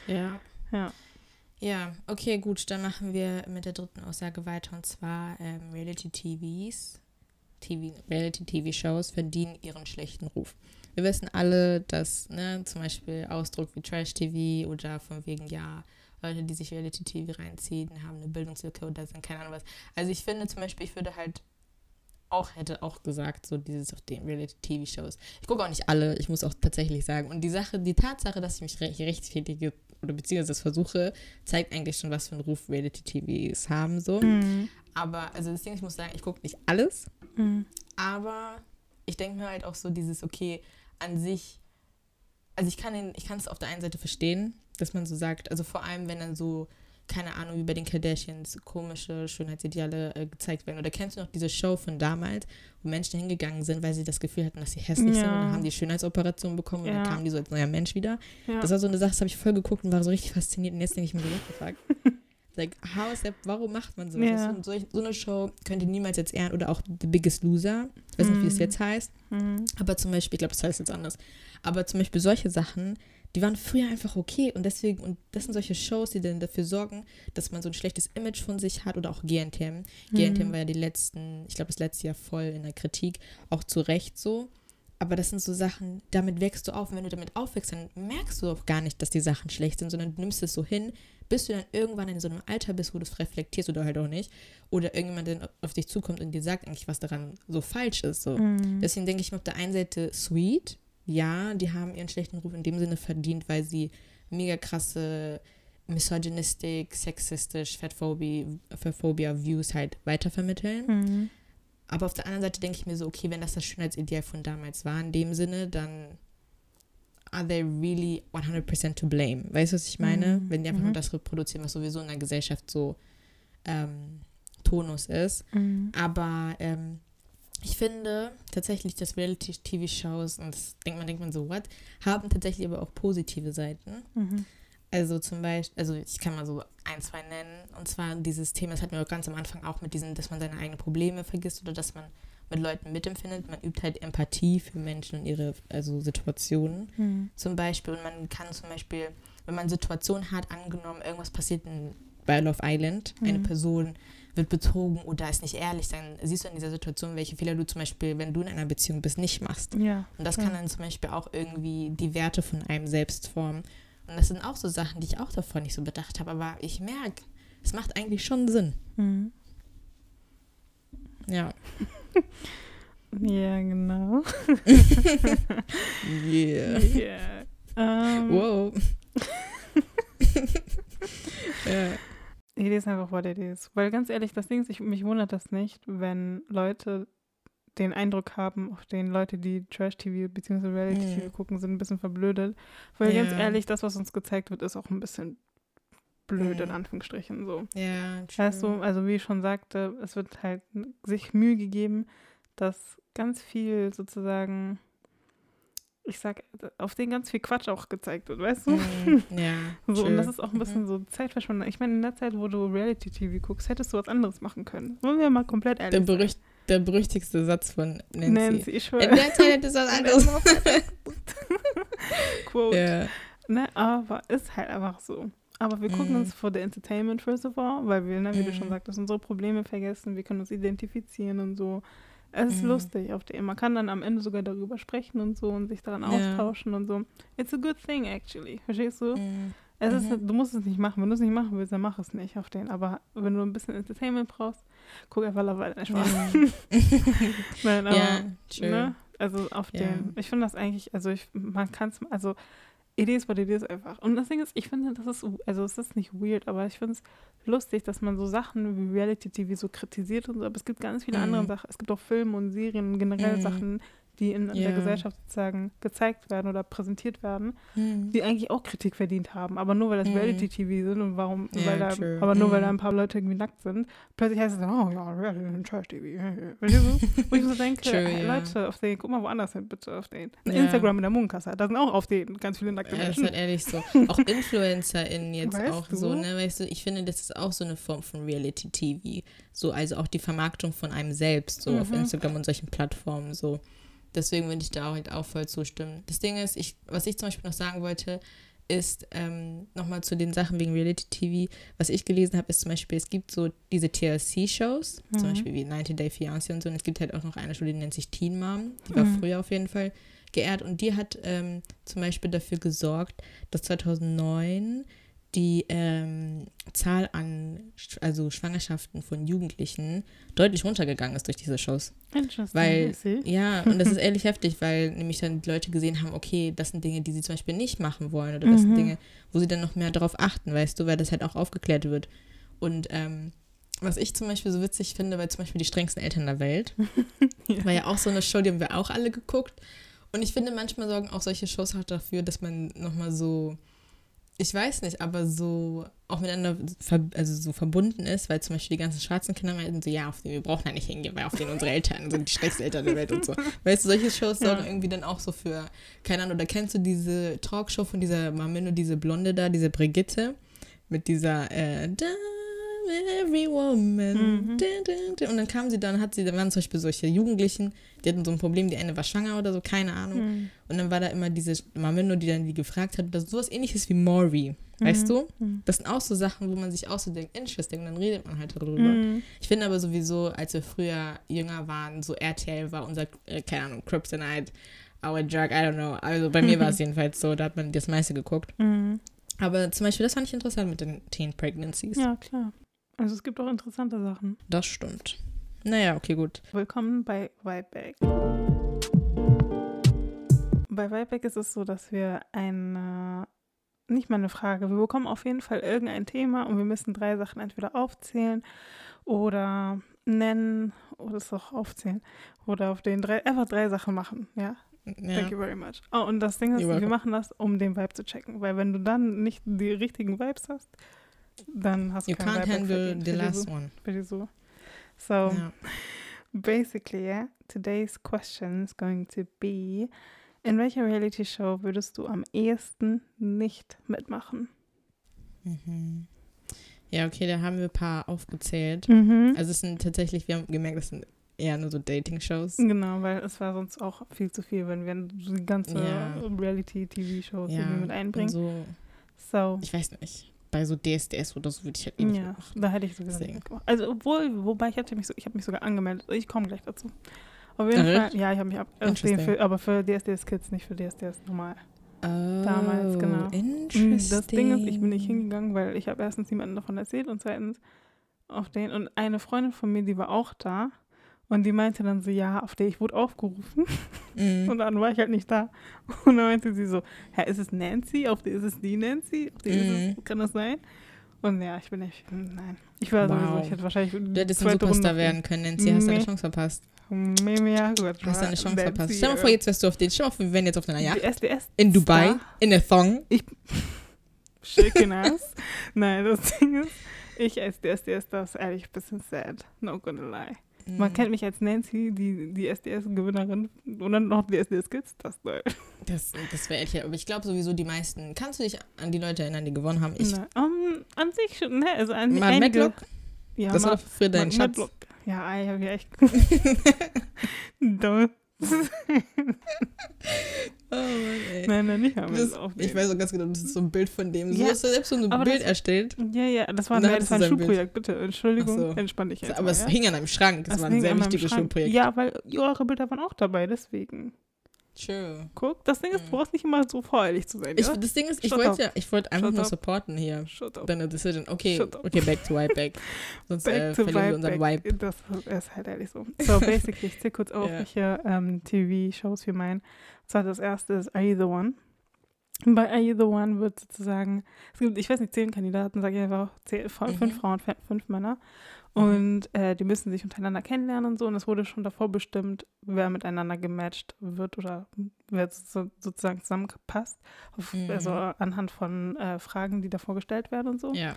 ja.
Ja.
Ja, okay, gut. Dann machen wir mit der dritten Aussage weiter. Und zwar ähm, Reality-TVs, TV, Reality-TV-Shows verdienen ihren schlechten Ruf. Wir wissen alle, dass ne, zum Beispiel Ausdruck wie Trash-TV oder von wegen, ja, Leute, die sich Reality-TV reinziehen, haben eine Bildungslücke oder sind keine Ahnung was. Also ich finde zum Beispiel, ich würde halt auch, hätte auch gesagt, so dieses auf den Reality-TV-Shows. Ich gucke auch nicht alle, ich muss auch tatsächlich sagen. Und die Sache, die Tatsache, dass ich mich re rechtfertige oder beziehungsweise das versuche, zeigt eigentlich schon, was für einen Ruf Reality-TVs haben, so.
Mhm.
Aber, also Ding, ich muss sagen, ich gucke nicht alles,
Mhm.
aber ich denke mir halt auch so dieses, okay, an sich, also ich kann den, ich kann es auf der einen Seite verstehen, dass man so sagt, also vor allem, wenn dann so, keine Ahnung, wie bei den Kardashians, komische Schönheitsideale äh, gezeigt werden. Oder kennst du noch diese Show von damals, wo Menschen hingegangen sind, weil sie das Gefühl hatten, dass sie hässlich sind und
Ja.
dann haben die Schönheitsoperation bekommen und
Ja.
dann kamen die so als neuer Mensch wieder.
Ja.
Das war so eine Sache, das habe ich voll geguckt und war so richtig fasziniert und jetzt denke ich mir so, fuck? like, how is that, warum macht man sowas?
Ja.
So, so, eine Show könnt ihr niemals jetzt ehren oder auch The Biggest Loser, ich weiß nicht, wie es
Mhm.
jetzt heißt,
Mhm.
aber zum Beispiel, ich glaube, das heißt jetzt anders, aber zum Beispiel solche Sachen, die waren früher einfach okay und deswegen, und das sind solche Shows, die dann dafür sorgen, dass man so ein schlechtes Image von sich hat oder auch GNTM. GNTM
Mhm.
war ja die letzten, ich glaube, das letzte Jahr voll in der Kritik, auch zu Recht so. Aber das sind so Sachen, damit wächst du auf. Und wenn du damit aufwächst, dann merkst du auch gar nicht, dass die Sachen schlecht sind, sondern du nimmst es so hin, bis du dann irgendwann in so einem Alter bist, wo du es reflektierst oder halt auch nicht. Oder irgendjemand dann auf dich zukommt und dir sagt eigentlich, was daran so falsch ist. So.
Mhm.
Deswegen denke ich mir auf der einen Seite sweet, ja, die haben ihren schlechten Ruf in dem Sinne verdient, weil sie mega krasse misogynistic, sexistisch, Fatphobie, Fatphobia Views halt weitervermitteln.
Mhm.
Aber auf der anderen Seite denke ich mir so, okay, wenn das das Schönheitsideal von damals war, in dem Sinne, dann are they really 100% to blame? Weißt du, was ich meine?
Mhm.
Wenn die einfach
Mhm.
nur das reproduzieren, was sowieso in der Gesellschaft so ähm, Tonus ist.
Mhm.
Aber ähm, ich finde tatsächlich, dass Reality-TV-Shows, und das denkt man, denkt man so, what, haben tatsächlich aber auch positive Seiten.
Mhm.
Also zum Beispiel, also ich kann mal so ein, zwei nennen. Und zwar dieses Thema, das hatten wir auch ganz am Anfang auch mit diesem, dass man seine eigenen Probleme vergisst oder dass man mit Leuten mitempfindet. Man übt halt Empathie für Menschen und ihre also Situationen
Mhm.
zum Beispiel. Und man kann zum Beispiel, wenn man Situationen hat, angenommen, irgendwas passiert in, bei Love Island, eine
Mhm.
Person wird betrogen oder ist nicht ehrlich, dann siehst du in dieser Situation, welche Fehler du zum Beispiel, wenn du in einer Beziehung bist, nicht machst.
Ja.
Und das
Ja.
kann dann zum Beispiel auch irgendwie die Werte von einem selbst formen. Und das sind auch so Sachen, die ich auch davor nicht so bedacht habe. Aber ich merke, es macht eigentlich schon Sinn.
Mhm.
Ja.
Ja, genau.
Yeah.
Yeah. Ähm,
Wow. ja.
Idee ist einfach what it is. Weil ganz ehrlich, das Ding ist, ich, mich wundert das nicht, wenn Leute den Eindruck haben, auf den Leute, die Trash-TV bzw. Reality-TV
Mhm.
gucken, sind ein bisschen verblödet. Weil ganz
Ja.
ehrlich, das, was uns gezeigt wird, ist auch ein bisschen blöd, in
Mhm.
Anführungsstrichen so.
Ja,
Weißt du, also wie ich schon sagte, es wird halt sich Mühe gegeben, dass ganz viel sozusagen, ich sag, auf den ganz viel Quatsch auch gezeigt wird, weißt du?
Mm, ja.
So, und das ist auch ein bisschen
Mhm.
so Zeitverschwendung. Ich meine, in der Zeit, wo du Reality-TV guckst, hättest du was anderes machen können. Wollen wir mal komplett
Der,
ehrlich sein.
berücht, der berüchtigste Satz von Nancy.
Nancy, ich schwöre.
In der Zeit hätte es was anderes.
Quote.
ja.
Ne, aber ist halt einfach so. Aber wir gucken
Mhm.
uns for the entertainment first of all, weil wir, ne, wie du schon
Mhm.
sagtest, unsere Probleme vergessen, wir können uns identifizieren und so. Es ist
Mhm.
lustig auf dem. Man kann dann am Ende sogar darüber sprechen und so und sich daran
Ja.
austauschen und so. It's a good thing actually. Verstehst du?
Mm,
Es ist,
Mhm.
du musst es nicht machen. Wenn du es nicht machen willst, dann mach es nicht auf den. Aber wenn du ein bisschen Entertainment brauchst, guck einfach Love Island.
Mm.
Nein, aber,
ja, true.
ne? Also auf
Ja.
den. Ich finde das eigentlich, also ich, man kann es, also it is what it is einfach. Und das Ding ist, ich finde, das ist, also es ist nicht weird, aber ich finde es lustig, dass man so Sachen wie Reality-TV so kritisiert und so, aber es gibt ganz viele
Mhm.
andere Sachen. Es gibt auch Filme und Serien und generell
Mhm.
Sachen, die in der
Ja.
Gesellschaft sozusagen gezeigt werden oder präsentiert werden,
Mm.
die eigentlich auch Kritik verdient haben, aber nur weil das
Mhm.
Reality-TV sind und warum,
Ja,
weil da,
true.
aber nur weil da
Mhm.
ein paar Leute irgendwie nackt sind, plötzlich heißt es dann, oh ja, Reality Trash-TV. Verstehst du? Wo ich so denke,
True, ja.
Leute, auf den, guck mal woanders hin, bitte, auf den. Instagram in der Mondkasse, da sind auch auf den ganz viele nackte
Ja, das ist
Menschen.
halt ehrlich so. Auch InfluencerInnen jetzt
Weißt
auch
du?
so, ne? Weißt du, ich finde, das ist auch so eine Form von Reality-TV. So, also auch die Vermarktung von einem selbst, so auf
Mhm.
Instagram und solchen Plattformen, so. Deswegen würde ich da halt auch voll zustimmen. Das Ding ist, ich, was ich zum Beispiel noch sagen wollte, ist ähm, nochmal zu den Sachen wegen Reality-TV. Was ich gelesen habe, ist zum Beispiel, es gibt so diese TLC-Shows,
Mhm.
zum Beispiel wie 90 Day Fiancé und so. Und es gibt halt auch noch eine Show, die nennt sich Teen Mom. Die war
Mhm.
früher auf jeden Fall geehrt. Und die hat ähm, zum Beispiel dafür gesorgt, dass 2009 die ähm, Zahl an also Schwangerschaften von Jugendlichen deutlich runtergegangen ist durch diese Shows. Weil-. Ja, und das ist ehrlich heftig, weil nämlich dann die Leute gesehen haben, okay, das sind Dinge, die sie zum Beispiel nicht machen wollen oder das sind
Mhm.
Dinge, wo sie dann noch mehr darauf achten, weißt du, weil das halt auch aufgeklärt wird. Und ähm, was ich zum Beispiel so witzig finde, weil zum Beispiel die strengsten Eltern der Welt,
Ja.
war ja auch so eine Show, die haben wir auch alle geguckt. Und ich finde, manchmal sorgen auch solche Shows halt dafür, dass man nochmal so, ich weiß nicht, aber so auch miteinander ver also so verbunden ist, weil zum Beispiel die ganzen schwarzen Kinder meinten so, ja, auf den wir brauchen da nicht hingehen, weil auf den unsere Eltern sind die schrecksten Eltern der Welt und so. Weißt du, solche Shows sorgen
Ja.
irgendwie dann auch so für, keine Ahnung, oder kennst du diese Talkshow von dieser Mamino, diese Blonde da, diese Brigitte, mit dieser, äh, da, every woman.
Mhm.
Dun, dun, dun. Und dann kam sie dann, hat sie, da waren zum Beispiel solche Jugendlichen, die hatten so ein Problem, die eine war schwanger oder so, keine Ahnung.
Mhm.
Und dann war da immer diese Mamino, die dann die gefragt hat, das ist sowas ähnliches wie Maury, weißt
Mhm.
du?
Mhm.
Das sind auch so Sachen, wo man sich auch so denkt, interesting, und dann redet man halt darüber.
Mhm.
Ich finde aber sowieso, als wir früher jünger waren, so RTL war unser, äh, keine Ahnung, Kryptonite, our drug, I don't know. Also bei mir war es jedenfalls so, da hat man das meiste geguckt. Aber zum Beispiel, das fand ich interessant mit den Teen Pregnancies.
Ja, klar. Also es gibt auch interessante Sachen.
Das stimmt. Naja, okay, gut.
Willkommen bei Vibeback. Bei Vibeback ist es so, dass wir eine, nicht mal eine Frage, wir bekommen auf jeden Fall irgendein Thema und wir müssen drei Sachen entweder aufzählen oder nennen oder es auch aufzählen oder auf den drei, einfach drei Sachen machen, ja?
Ja.
Thank you very much. Oh, und das Ding ist, wir machen das, um den Vibe zu checken, weil wenn du dann nicht die richtigen Vibes hast, dann hast du
You can't handle the last one.
So,
Ja.
basically, yeah, today's question is going to be, in welcher Reality Show würdest du am ehesten nicht mitmachen?
Mhm. Ja, okay, da haben wir ein paar aufgezählt.
Mhm.
Also es sind tatsächlich, wir haben gemerkt, das sind eher nur so Dating-Shows.
Genau, weil es war sonst auch viel zu viel, wenn wir die ganze
Ja.
Reality-TV-Shows
Ja,
irgendwie mit einbringen.
so,
So,
ich weiß nicht. Bei so DSDS oder so würde ich halt eh nicht
ja,
machen.
da hätte ich sowieso
Deswegen.
nicht. Also, obwohl, wobei ich hatte mich so, ich habe mich sogar angemeldet. Ich komme gleich dazu. Auf jeden Fall, ja, ich habe mich ab,
Interesting.
für, aber für DSDS Kids, nicht für DSDS normal.
Oh,
Damals, genau. Mm, Das Ding ist, ich bin nicht hingegangen, weil ich habe erstens niemandem davon erzählt und zweitens auf den und eine Freundin von mir, die war auch da und die meinte dann so, ja, auf der ich wurde aufgerufen
Mhm.
und dann war ich halt nicht da und dann meinte sie so, hä, ist es Nancy? Auf der ist es die Nancy? Auf der ist
Mhm.
es, kann das sein? Und ja, ich bin nicht, nein. Ich war sowieso,
Wow.
ich hätte wahrscheinlich
Du hättest ein Superstar
Runde
werden können, Nancy. Hast deine
Nee.
Chance verpasst.
Ja, gut.
Du hast deine Chance
Nancy,
verpasst. Stell mal
äh,
vor, jetzt wärst du auf den. Stell mal vor, wir wären jetzt auf einer
die
Yacht.
SDS
In Dubai.
Star.
In der Thong.
Shaking ass. Nein, das Ding ist, ich als die SDS, das ist ehrlich ein bisschen sad. No gonna lie. Man
Mhm.
kennt mich als Nancy, die, die SDS-Gewinnerin und dann noch die SDS-Kids. Das.
Das, das wäre ehrlich. Aber ich glaube sowieso die meisten. Kannst du dich an die Leute erinnern, die gewonnen haben? Ich.
Na, um, an sich schon, ne? Also an
Mal Matlock.
Ja,
das war für deinen Schatz.
Ja, ich habe ja echt. Dumm.
Oh Mann, ey.
nein, nein, nicht haben wir
Das,
auf
ich weiß auch ganz genau, das ist so ein Bild von dem.
Ja,
Du hast ja selbst so ein Bild
das-
erstellt.
Ja, ja, das war, nein, das war ein. Schulprojekt, bitte. Entschuldigung,
so.
entspann dich jetzt.
Aber
mal,
es
ja?
hing an einem Schrank. Es
Das
war ein sehr wichtiges. Schulprojekt.
Ja, weil eure Bilder waren auch dabei, deswegen.
True.
Guck, das Ding ist,
Mhm.
du brauchst nicht immer so voreilig zu sein,
Ich,
ja?
das Ding ist, ich
Shut
wollte ja, ich wollte einfach
Shut
nur
up.
supporten hier.
Shut up.
Deine Decision. Okay, okay, back to Vibe back. Sonst äh,
Back to
verlieren wir unseren
back.
Vibe.
Das ist halt ehrlich so. So, basically, ich zähle kurz auf,
Ja.
welche ähm, TV-Shows wir meinen. Und zwar das erste ist Are You The One? Bei Are You The One wird sozusagen, es gibt, ich weiß nicht, zehn Kandidaten, sage ich einfach, zehn, f-
Mhm.
fünf Frauen, fünf Männer. Und äh, die müssen sich untereinander kennenlernen und so. Und es wurde schon davor bestimmt, wer miteinander gematcht wird oder wer so, sozusagen zusammengepasst. Auf,
Mhm.
Also anhand von äh, Fragen, die davor gestellt werden und so.
Ja.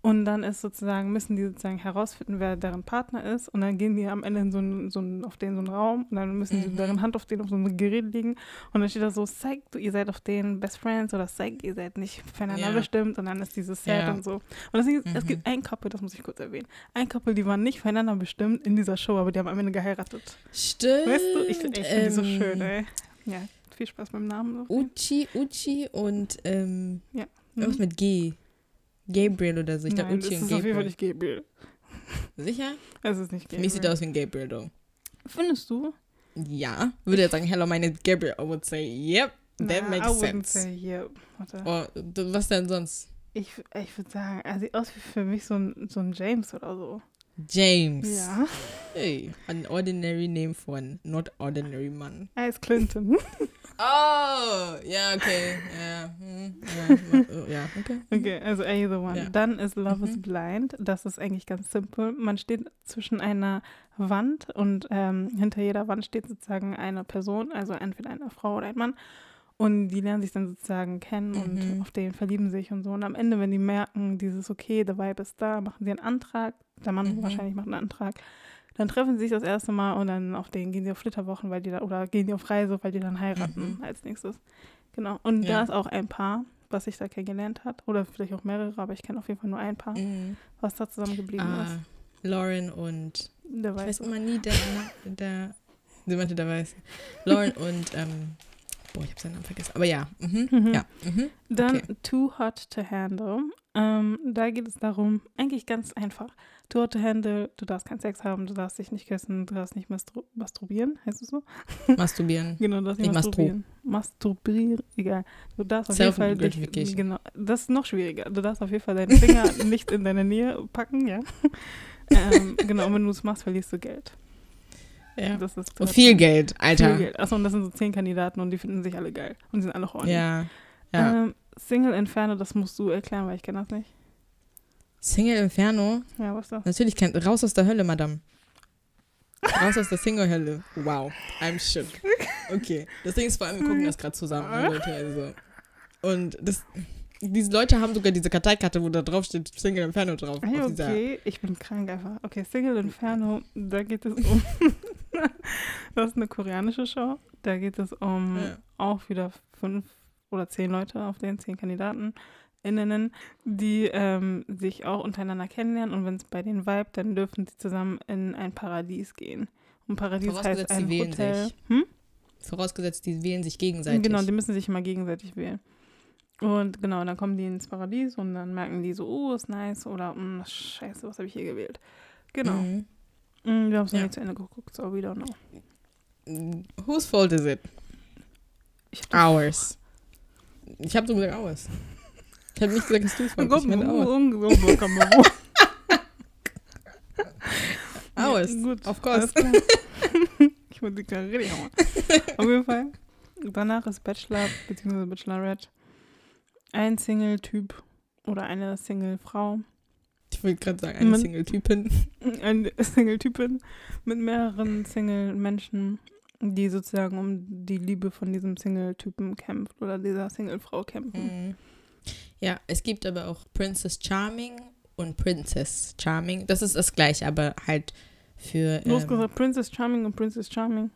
Und dann ist sozusagen, müssen die sozusagen herausfinden, wer deren Partner ist. Und dann gehen die am Ende in so einen, so einen, auf den so einen Raum und dann müssen sie
Mhm.
deren Hand auf den auf so einem Gerät legen. Und dann steht da so, zeig du, ihr seid auf den Best Friends oder zeig, ihr seid nicht füreinander
Ja.
bestimmt. Und dann ist dieses Set
Ja.
und so. Und Ding ist, es
Mhm.
gibt ein Couple, das muss ich kurz erwähnen. Ein Couple, die waren nicht füreinander bestimmt in dieser Show, aber die haben am Ende geheiratet.
Stimmt.
Weißt du, ich, ich finde die so
ähm,
schön, ey. Ja, viel Spaß beim Namen.
Uchi, Uchi und ähm,
Ja.
irgendwas mit G. Gabriel oder so. Ich glaube Uchi
das
und
ist auf jeden Fall
Gabriel.
nicht Gabriel.
Sicher?
Es ist nicht
Für
Gabriel.
mich sieht er aus wie ein Gabriel, though.
Findest du?
Ja. Würde jetzt sagen, hello, my name is Gabriel. I would say, yep, that
Na,
makes
I wouldn't
sense.
Say, yeah. Warte.
Oh, was denn sonst?
Ich, ich würde sagen, er sieht aus wie für mich so ein, so ein James oder so.
James.
Ja.
Hey, an ordinary name for an not ordinary man.
Er ist Clinton.
Oh, ja, okay. Ja, hm, ja, ja okay.
Okay, also Are You the One.
Ja.
Dann ist Love is
Mhm.
Blind. Das ist eigentlich ganz simpel. Man steht zwischen einer Wand und ähm, hinter jeder Wand steht sozusagen eine Person, also entweder eine Frau oder ein Mann. Und die lernen sich dann sozusagen kennen
Mhm.
und auf den verlieben sich und so. Und am Ende, wenn die merken, dieses okay, der Vibe ist da, machen sie einen Antrag. Der Mann
Mhm.
wahrscheinlich macht einen Antrag. Dann treffen sie sich das erste Mal und dann auf den gehen sie auf Flitterwochen, weil die da, oder gehen die auf Reise, weil die dann heiraten
Mhm.
als nächstes. Genau. Und
Ja.
da ist auch ein Paar, was sich da kennengelernt hat. Oder vielleicht auch mehrere, aber ich kenne auf jeden Fall nur ein Paar,
Mhm.
was da zusammengeblieben
Ah,
ist.
Lauren und
Der
ich weiß immer nie der, der sie meinte der weiß. Lauren und ähm, boah, ich habe seinen Namen vergessen. Aber ja, mhm,
Mhm.
ja, mhm.
Dann
okay.
Too Hot to Handle. Ähm, da geht es darum, eigentlich ganz einfach. Too Hot to Handle, du darfst keinen Sex haben, du darfst dich nicht küssen, du darfst nicht mastru masturbieren, heißt es so?
Masturbieren.
Genau, du darfst nicht
Nicht
masturbieren. Masturbieren, egal. Du darfst auf jeden Fall dich, genau, das ist noch schwieriger. Du darfst auf jeden Fall deinen Finger nicht in deine Nähe packen, ja. ähm, genau, und wenn du es machst, verlierst du Geld.
Ja.
Das ist
Und viel Geld, Alter.
Viel Geld. Achso, und das sind so zehn Kandidaten und die finden sich alle geil. Und die sind alle horny.
Ja. Ja.
Ähm, Single Inferno, das musst du erklären, weil ich kenne das nicht.
Single Inferno?
Ja, was das?
Natürlich kennt. Raus aus der Hölle, Madame. Raus aus der Single-Hölle. Wow. I'm shook. Okay. Das Ding ist vor allem, wir gucken das gerade zusammen. ne, Leute, also. Und das, diese Leute haben sogar diese Karteikarte, wo da drauf steht Single Inferno drauf.
Hey, okay, ich bin krank einfach. Okay, Single Inferno, da geht es um. das ist eine koreanische Show. Da geht es um
Ja.
auch wieder fünf oder zehn Leute auf den zehn Kandidaten. Innen, die ähm, sich auch untereinander kennenlernen und wenn es bei denen vibe, dann dürfen sie zusammen in ein Paradies gehen. Und Paradies heißt
Vorausgesetzt,
ein
sie wählen
Hotel.
sich.
Hm?
Vorausgesetzt, die wählen sich gegenseitig.
Genau, die müssen sich immer gegenseitig wählen. Und genau, dann kommen die ins Paradies und dann merken die so, oh, ist nice oder mm, scheiße, was habe ich hier gewählt. Genau.
Mhm.
Mm, Wir haben es noch
Ja.
nicht zu Ende geguckt, so we don't know.
Mhm. Whose fault is it?
Ich
Ours. Ich habe so gesagt ours. Ich habe nicht gesagt, dass du fault
Guck
Ich meine.
Ja, gut,
Of course.
alles klar. ich muss die Karriere hauen. Auf jeden Fall. Danach ist Bachelor bzw. Bachelorette ein Single-Typ oder eine Single-Frau,
Ich wollte gerade sagen, eine Single-Typin.
eine Single-Typin mit mehreren Single-Menschen, die sozusagen um die Liebe von diesem Single-Typen kämpft oder dieser Single-Frau kämpfen.
Mhm. Ja, es gibt aber auch Princess Charming und Princess Charming. Das ist das gleiche, aber halt für
Du hast
ähm,
gesagt Princess Charming und Princess Charming.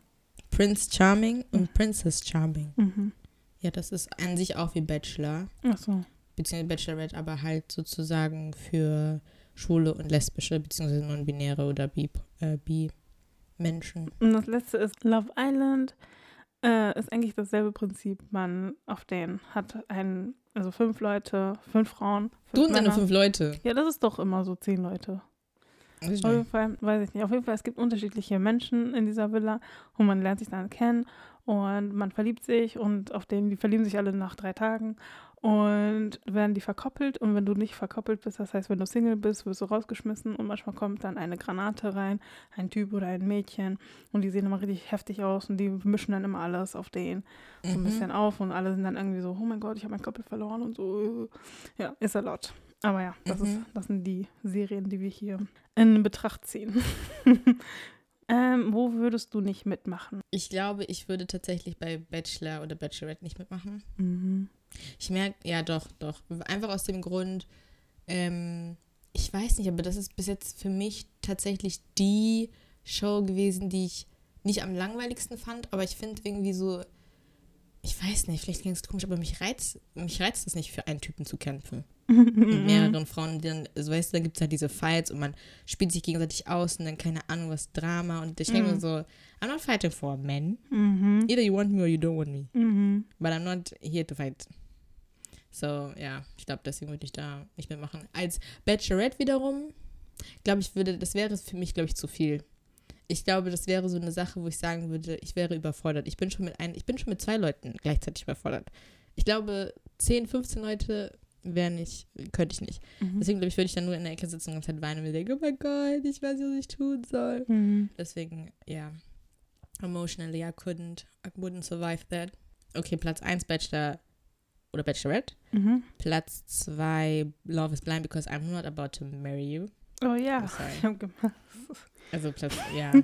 Prince Charming
Mhm.
und Princess Charming.
Mhm.
Ja, das ist an sich auch wie Bachelor,
Achso.
beziehungsweise Bachelorette, aber halt sozusagen für schwule und lesbische, beziehungsweise non-binäre oder bi, äh, bi Menschen.
Und das letzte ist Love Island. Äh, ist eigentlich dasselbe Prinzip. Man auf den hat einen, also fünf Leute, fünf Frauen. Fünf
Du und deine fünf Leute.
Ja, das ist doch immer so zehn Leute. Auf jeden Fall, weiß ich nicht. Auf jeden Fall, es gibt unterschiedliche Menschen in dieser Villa und man lernt sich dann kennen und man verliebt sich und auf denen, die verlieben sich alle nach drei Tagen und werden die verkoppelt und wenn du nicht verkoppelt bist, das heißt, wenn du Single bist, wirst du rausgeschmissen und manchmal kommt dann eine Granate rein, ein Typ oder ein Mädchen und die sehen immer richtig heftig aus und die mischen dann immer alles auf den so ein
Mhm.
bisschen auf und alle sind dann irgendwie so, oh mein Gott, ich habe meinen Koppel verloren und so. Ja, ist a lot. Aber ja, das, ist,
Mhm.
das sind die Serien, die wir hier in Betracht ziehen. ähm, wo würdest du nicht mitmachen?
Ich glaube, ich würde tatsächlich bei Bachelor oder Bachelorette nicht mitmachen.
Mhm.
Ich merke, ja doch, doch. Einfach aus dem Grund, ähm, ich weiß nicht, aber das ist bis jetzt für mich tatsächlich die Show gewesen, die ich nicht am langweiligsten fand, aber ich finde irgendwie so, ich weiß nicht, vielleicht klingt es komisch, aber mich reizt, mich reizt es nicht, für einen Typen zu kämpfen. Mit mehreren Frauen, die dann, so weißt du, dann gibt es halt diese Fights und man spielt sich gegenseitig aus und dann keine Ahnung, was Drama und ich denke
Mhm.
mir so, I'm not fighting for men.
Mhm.
Either you want me or you don't want me.
Mhm.
But I'm not here to fight. So, ja, ich glaube, deswegen würde ich da nicht mehr machen. Als Bachelorette wiederum, glaube ich, würde, das wäre für mich, glaube ich, zu viel. Ich glaube, das wäre so eine Sache, wo ich sagen würde, ich wäre überfordert. Ich bin schon mit ein, ich bin schon mit zwei Leuten gleichzeitig überfordert. Ich glaube, 10, 15 Leute wäre nicht, könnte ich nicht.
Mhm.
Deswegen glaube ich, würde ich dann nur in der Ecke sitzen und Zeit weinen und mir denken, oh mein Gott, ich weiß nicht, was ich tun soll.
Mhm.
Deswegen, ja. Emotionally, I couldn't, I wouldn't survive that. Okay, Platz 1 Bachelor oder Bachelorette.
Mhm.
Platz 2 Love is Blind because I'm not about to marry you.
Oh ja,
I'm sorry.
ich hab gemacht.
Also Platz, ja.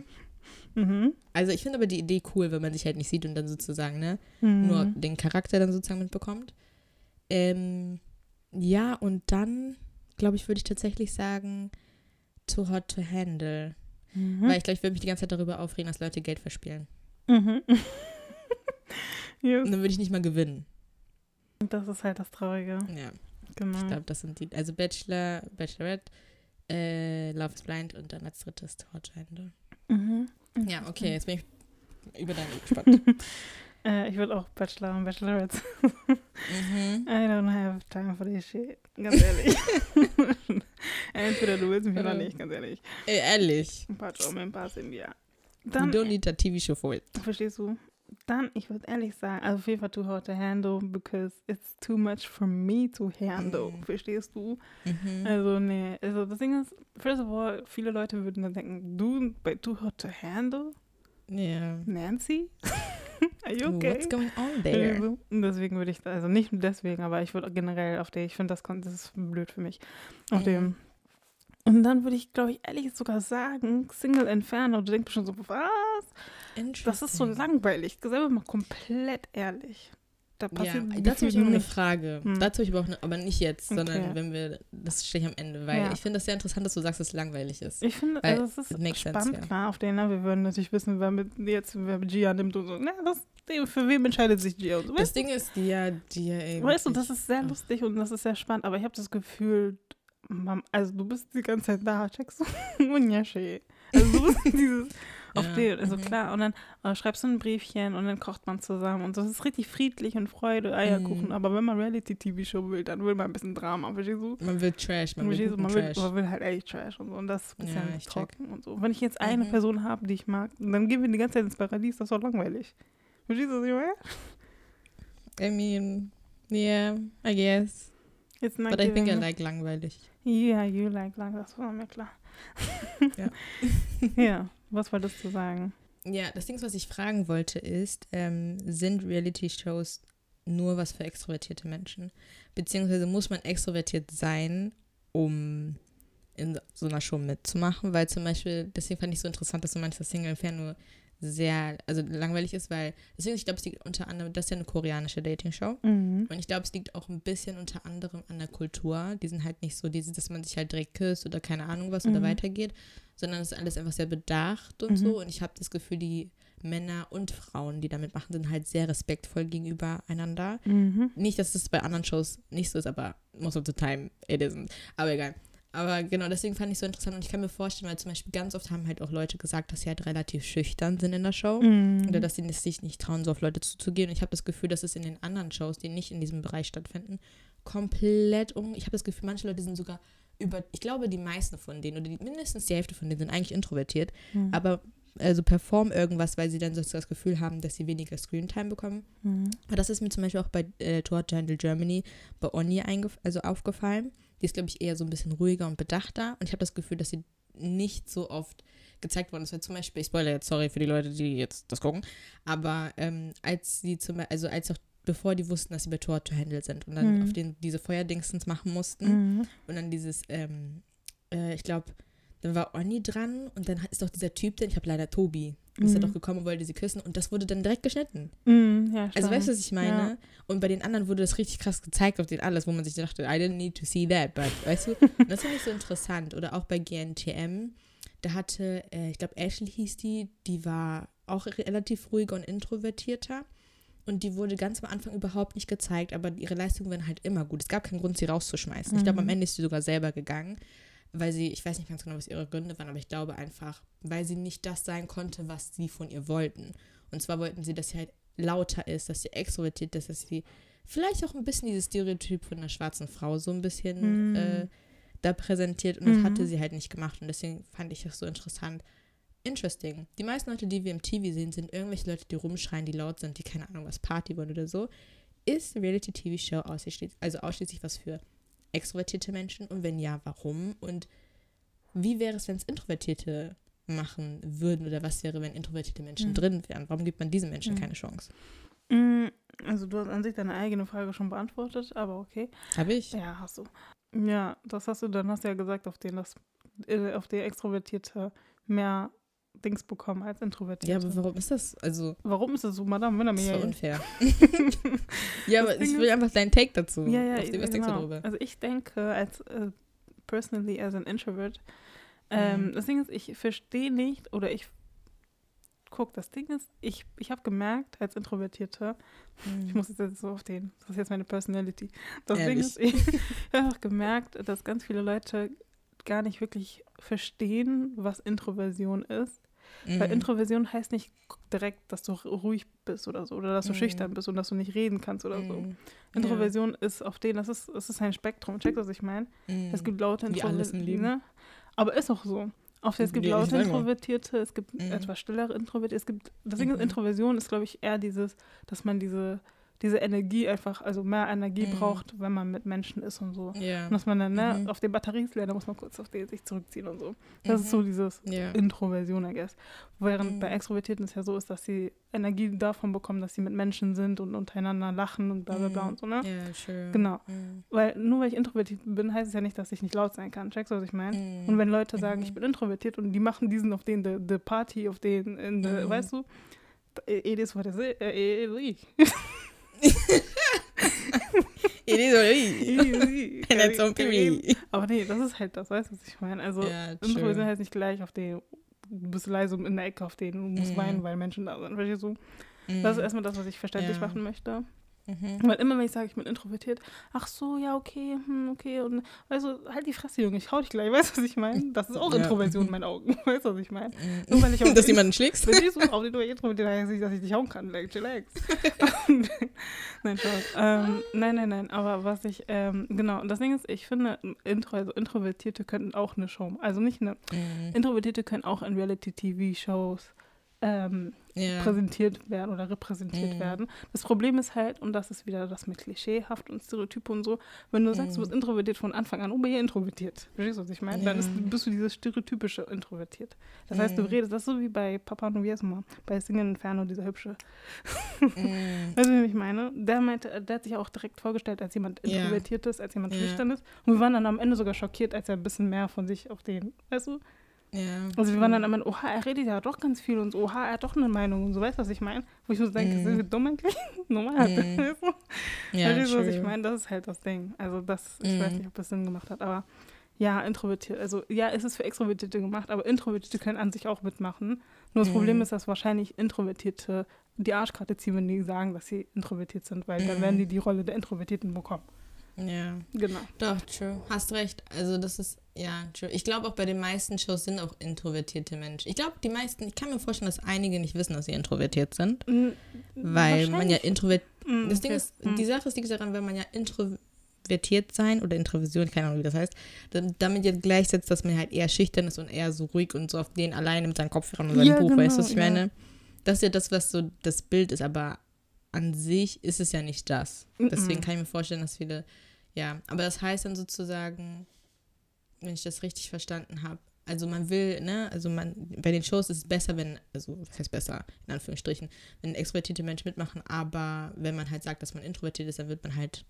Mhm.
Also ich finde aber die Idee cool, wenn man sich halt nicht sieht und dann sozusagen, ne,
Mhm.
nur den Charakter dann sozusagen mitbekommt. Ähm, ja, und dann, glaube ich, würde ich tatsächlich sagen, Too Hot to Handle.
Mhm.
Weil ich glaube, ich würde mich die ganze Zeit darüber aufregen, dass Leute Geld verspielen.
Mhm. ja,
Und dann würde ich nicht mal gewinnen.
Das ist halt das Traurige.
Ja.
Genau.
Ich glaube, das sind die, also Bachelor, Bachelorette, äh, Love is Blind und dann als drittes Handle.
Mhm.
Ja, okay, jetzt bin ich über deine gespannt.
Äh, ich würde auch Bachelor und Bachelorette.
mhm.
I don't have time for this shit. Ganz ehrlich. Entweder du willst mich oder nicht, ganz ehrlich.
Ey, ehrlich.
Pacho, mein Pass in dir.
You
Dann,
don't need a TV show for it.
verstehst du? Dann, ich würde ehrlich sagen, also auf jeden Fall too hot to handle, because it's too much for me to handle.
Mhm.
Verstehst du?
Mhm.
Also, nee. Also, das Ding ist, first of all, viele Leute würden dann denken, du bei too hot to handle?
Ja.
Nancy? Are you okay?
What's going on there?
Also, deswegen würde ich, also nicht nur deswegen, aber ich würde generell auf der, ich finde, das, das ist blöd für mich. Auf
Mhm.
dem. Und dann würde ich, glaube ich, ehrlich sogar sagen, Single Inferno. Du denkst bestimmt so, was? Das ist so langweilig. Sei mal komplett ehrlich. Da
Ja,
passiert
dazu habe ich noch eine. Frage.
Hm.
Dazu habe ich aber auch eine, aber nicht jetzt,
Okay.
sondern wenn wir, das stehe ich am Ende, weil
Ja.
ich finde das sehr interessant, dass du sagst, dass es langweilig ist.
Ich finde, also es ist
sense,
spannend,
ja.
klar, auf den, ne? wir würden natürlich wissen, wer mit jetzt, wer Gia nimmt und so. Na, das, für wen entscheidet sich Gia? Und so.
Das
Weißt,
Ding ist, die ja, die ja
weißt du, das ist sehr
Ach.
lustig und das ist sehr spannend, aber ich habe das Gefühl, Mam, also du bist die ganze Zeit da, checkst du? Und ja, schön. Also du bist dieses, Auf
Ja,
den, also
mhm.
klar. Und dann äh, schreibst du ein Briefchen und dann kocht man zusammen und so. Das ist richtig friedlich und Freude, Eierkuchen.
Mhm.
Aber wenn man Reality-TV-Show will, dann will man ein bisschen Drama, verstehst du?
Man will Trash, man will,
Man will,
Trash.
man will halt echt Trash und so. Und das ist ein
Ja,
bisschen
check.
trocken und so. Wenn ich jetzt eine
Mhm.
Person habe, die ich mag, dann gehen wir die ganze Zeit ins Paradies, das ist doch langweilig. Verstehst du, was ich meine?
I mean, yeah, I guess.
It's not
But I think I like langweilig.
Yeah, you like lang, das war mir klar.
Ja.
ja, was wolltest du sagen?
Ja, das Ding, was ich fragen wollte, ist, ähm, sind Reality-Shows nur was für extrovertierte Menschen? Beziehungsweise muss man extrovertiert sein, um in so einer Show mitzumachen? Weil zum Beispiel, deswegen fand ich so interessant, dass so manches Single Fan nur sehr, also langweilig ist, weil, deswegen, ich glaube, es liegt unter anderem, das ist ja eine koreanische Dating-Show.
Mhm.
Und ich glaube, es liegt auch ein bisschen unter anderem an der Kultur. Die sind halt nicht so, diese, dass man sich halt direkt küsst oder keine Ahnung was oder
Mhm.
weitergeht, sondern es ist alles einfach sehr bedacht und
Mhm.
so. Und ich habe das Gefühl, die Männer und Frauen, die damit machen, sind halt sehr respektvoll gegenüber einander.
Mhm.
Nicht, dass es bei anderen Shows nicht so ist, aber most of the time it isn't. Aber egal. Aber genau, deswegen fand ich es so interessant und ich kann mir vorstellen, weil zum Beispiel ganz oft haben halt auch Leute gesagt, dass sie halt relativ schüchtern sind in der Show.
Mhm.
Oder dass sie es sich nicht trauen, so auf Leute zuzugehen. Und ich habe das Gefühl, dass es in den anderen Shows, die nicht in diesem Bereich stattfinden, komplett um. Ich habe das Gefühl, manche Leute sind sogar über. Ich glaube, die meisten von denen oder die, mindestens die Hälfte von denen sind eigentlich introvertiert,
Mhm.
aber also performen irgendwas, weil sie dann so das Gefühl haben, dass sie weniger Screentime bekommen.
Mhm.
Aber das ist mir zum Beispiel auch bei äh, Tour Handle Germany bei Onni eingef also aufgefallen. Die ist, glaube ich, eher so ein bisschen ruhiger und bedachter. Und ich habe das Gefühl, dass sie nicht so oft gezeigt worden ist. Weil zum Beispiel, ich spoilere jetzt, sorry für die Leute, die jetzt das gucken, aber ähm, als sie zum Beispiel, also als auch bevor die wussten, dass sie bei Tour to Handle sind und dann
Mhm.
auf den diese Feuerdingsens machen mussten
Mhm.
und dann dieses, ähm, äh, ich glaube, dann war Onni dran und dann ist doch dieser Typ, den ich habe leider Tobi, ist er
Mhm.
doch gekommen und wollte sie küssen und das wurde dann direkt geschnitten.
Mhm. Ja,
Also weißt du, was ich meine?
Ja.
Und bei den anderen wurde das richtig krass gezeigt auf den alles, wo man sich dachte, I didn't need to see that, but weißt du, und das finde ich so interessant. Oder auch bei GNTM, da hatte, äh, ich glaube Ashley hieß die, die war auch relativ ruhiger und introvertierter. Und die wurde ganz am Anfang überhaupt nicht gezeigt, aber ihre Leistungen waren halt immer gut. Es gab keinen Grund, sie rauszuschmeißen. Ich glaube, am
Mhm.
Ende ist sie sogar selber gegangen, weil sie, ich weiß nicht ganz genau, was ihre Gründe waren, aber ich glaube einfach, weil sie nicht das sein konnte, was sie von ihr wollten. Und zwar wollten sie, dass sie halt lauter ist, dass sie extrovertiert ist, dass sie vielleicht auch ein bisschen dieses Stereotyp von einer schwarzen Frau so ein bisschen
Mhm.
äh, da präsentiert. Und das
Mhm.
hatte sie halt nicht gemacht. Und deswegen fand ich das so interessant. Interesting. Die meisten Leute, die wir im TV sehen, sind irgendwelche Leute, die rumschreien, die laut sind, die keine Ahnung was Party wollen oder so. Ist Reality-TV-Show ausschließlich, also ausschließlich was für extrovertierte Menschen? Und wenn ja, warum? Und wie wäre es, wenn es Introvertierte machen würden? Oder was wäre, wenn introvertierte Menschen
Mhm.
drin wären? Warum gibt man diesen Menschen
Mhm.
keine Chance?
Mm, Also du hast an sich deine eigene Frage schon beantwortet, aber okay.
Habe ich?
Ja, hast du. Ja, das hast du, dann hast du ja gesagt, auf den das, äh, auf den Extrovertierte mehr Dings bekommen als Introvertierte.
Ja, aber warum ist das? Also,
Warum ist das so, Madame?
Das ist voll unfair. ja, aber
Ding
ich will einfach deinen Take dazu.
Ja, ja,
den, was
genau.
darüber?
Also ich denke, als äh, personally as an introvert, ähm,
Mhm.
das Ding ist, ich verstehe nicht oder ich guck, das Ding ist, ich, ich habe gemerkt als Introvertierte, ich muss jetzt so auf den, das ist jetzt meine Personality. Das Ding
Ehrlich?
ist, ich habe einfach gemerkt, dass ganz viele Leute gar nicht wirklich verstehen, was Introversion ist. Weil
Mhm.
Introversion heißt nicht direkt, dass du ruhig bist oder so, oder dass du
Mhm.
schüchtern bist und dass du nicht reden kannst oder so.
Mhm.
Introversion ist auf den, das ist, das ist ein Spektrum. Checkst du, was ich meine?
Mhm.
Es gibt laute
alles im Leben.
Ne? Aber ist auch so. Auf der, es gibt
Ja, ich
laute. Introvertierte, es gibt
Mhm.
etwas stillere Introvertierte. Es gibt, das Ding ist,
Mhm.
Introversion ist, glaube ich, eher dieses, dass man diese, diese Energie einfach, also mehr Energie
Mhm.
braucht, wenn man mit Menschen ist und so.
Ja.
Und dass man dann, ne,
Mhm.
auf den Batteriesleer, da muss man kurz auf den sich zurückziehen und so. Das ist so
Mhm.
dieses
Ja.
Introversion, I guess. Während
Mhm.
bei Extrovertierten es ja so ist, dass sie Energie davon bekommen, dass sie mit Menschen sind und untereinander lachen und bla bla bla
Mhm.
und so, ne?
Ja, true.
Genau.
Mhm.
Weil nur weil ich introvertiert bin, heißt es ja nicht, dass ich nicht laut sein kann. Checkst du, was ich meine?
Mhm.
Und wenn Leute sagen,
Mhm.
ich bin introvertiert und die machen diesen auf den, the, the Party, auf den, in the,
Mhm.
weißt du, it is what it is. It is.
What it is. And it's on period.
Aber nee, das ist halt das, weißt du, was ich meine? Also,
Ja,
Introversion
true.
heißt nicht gleich auf den, du bist leise in der Ecke auf den, du musst
Mhm.
weinen, weil Menschen da sind. Verstehst du? Das ist erstmal das, was ich verständlich
Ja.
machen möchte.
Mhm.
Weil immer, wenn ich sage, ich bin introvertiert, ach so, ja, okay, hm, okay. Und weißt du, halt die Fresse, Junge, ich hau dich gleich, weißt du, was ich meine? Das ist auch
Ja.
Introversion in meinen Augen, weißt du, was ich meine?
Mhm.
Nur weil ich auf
Dass
den-
jemanden schlägst?
Wenn ich so auf den introvertiert heißt nicht, dass ich dich hauen kann, like, chillax. nein, Spaß. Ähm, nein, nein, nein, aber was ich, ähm, genau, das Ding ist, ich finde, Intro, also Introvertierte könnten auch eine Show, also nicht eine,
Mhm.
Introvertierte können auch in Reality-TV-Shows ähm,
Ja.
präsentiert werden oder repräsentiert
Mhm.
werden. Das Problem ist halt, und das ist wieder das mit klischeehaft und Stereotyp und so, wenn du sagst, du bist introvertiert von Anfang an, oh, bin ich introvertiert. Verstehst du, was ich meine? Dann ist, bist du dieses stereotypische introvertiert. Das heißt, du redest, das ist so wie bei Papa Noviesma, bei Singen Inferno, dieser hübsche. Weißt du, wie ich meine? Der meinte, der hat sich auch direkt vorgestellt als jemand
Ja.
introvertiert ist, als jemand schüchtern ist. Und wir waren dann am Ende sogar schockiert, als er ein bisschen mehr von sich auf den, weißt du?
Ja.
Also wir waren dann Ende, oha, er redet ja doch ganz viel und so, oha, er hat doch eine Meinung und so, weißt du, was ich meine? Wo ich so denke,
Mhm.
sind wir dumm eigentlich? Normal,
Mhm.
weißt du?
Ja,
Verstehst du, was ich meine? Das ist halt das Ding. Also das, ich weiß
Mhm.
nicht, ob das Sinn gemacht hat, aber ja, introvertiert. Also ja, es ist für Extrovertierte gemacht, aber Introvertierte können an sich auch mitmachen. Nur das Problem
Mhm.
ist, dass wahrscheinlich Introvertierte die Arschkarte ziehen, wenn die sagen, dass sie introvertiert sind, weil dann
Mhm.
werden die die Rolle der Introvertierten bekommen.
Ja.
Genau.
Doch, true. Hast recht. Also das ist, ja, true. Ich glaube auch bei den meisten Shows sind auch introvertierte Menschen. Ich glaube, die meisten, ich kann mir vorstellen, dass einige nicht wissen, dass sie introvertiert sind.
Mm,
Weil man ja
wahrscheinlich-
introvert.
Mm,
Das Ding ist,
Mm.
die Sache ist, liegt daran, wenn man ja introvertiert sein oder Introversion, keine Ahnung, wie das heißt, dann, damit jetzt gleichsetzt, dass man halt eher schüchtern ist und eher so ruhig und so auf den alleine mit seinem Kopfhörer und seinem
Ja,
Buch, weißt du, was ich
genau, ja.
meine? Das ist ja das, was so das Bild ist, aber an sich ist es ja nicht das. Deswegen kann ich mir vorstellen, dass viele, ja, aber das heißt dann sozusagen, wenn ich das richtig verstanden habe, also man will, ne, also man, bei den Shows ist es besser, wenn, also was heißt besser, in Anführungsstrichen, wenn extrovertierte Menschen mitmachen, aber wenn man halt sagt, dass man introvertiert ist, dann wird man halt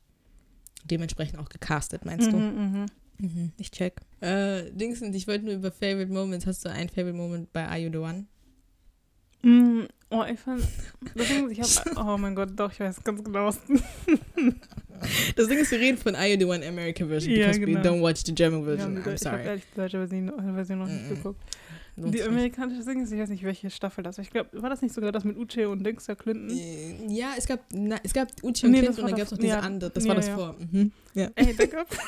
dementsprechend auch gecastet, meinst du?
Mhm, mhm.
Mhm, ich check. Äh, Dingsens, ich wollte nur über Favorite Moments, hast du einen Favorite Moment bei Are You The One?
Mm, Oh, ich fand. Ich habe. Oh mein Gott, doch, ich weiß ganz genau. was-
Das Ding ist, wir reden von You The One American Version,
Ja,
because
genau.
we don't watch the German
Ja,
version,
die-
I'm
ich habe
sorry.
ehrlich die deutsche Version, Version noch nicht
Mhm.
geguckt.
Lohnt
Die amerikanische Ding ist, ich weiß nicht, welche Staffel das war. Ich glaube, war das nicht sogar das mit Uche und Dingster Clinton?
Äh, Ja, es gab, na, es gab Uchi und
Nee,
Clint
das
und dann gab es noch diese
ja.
andere. Das
Ja,
war das
ja.
vor. Mhm. Ja.
Ey, da gab's.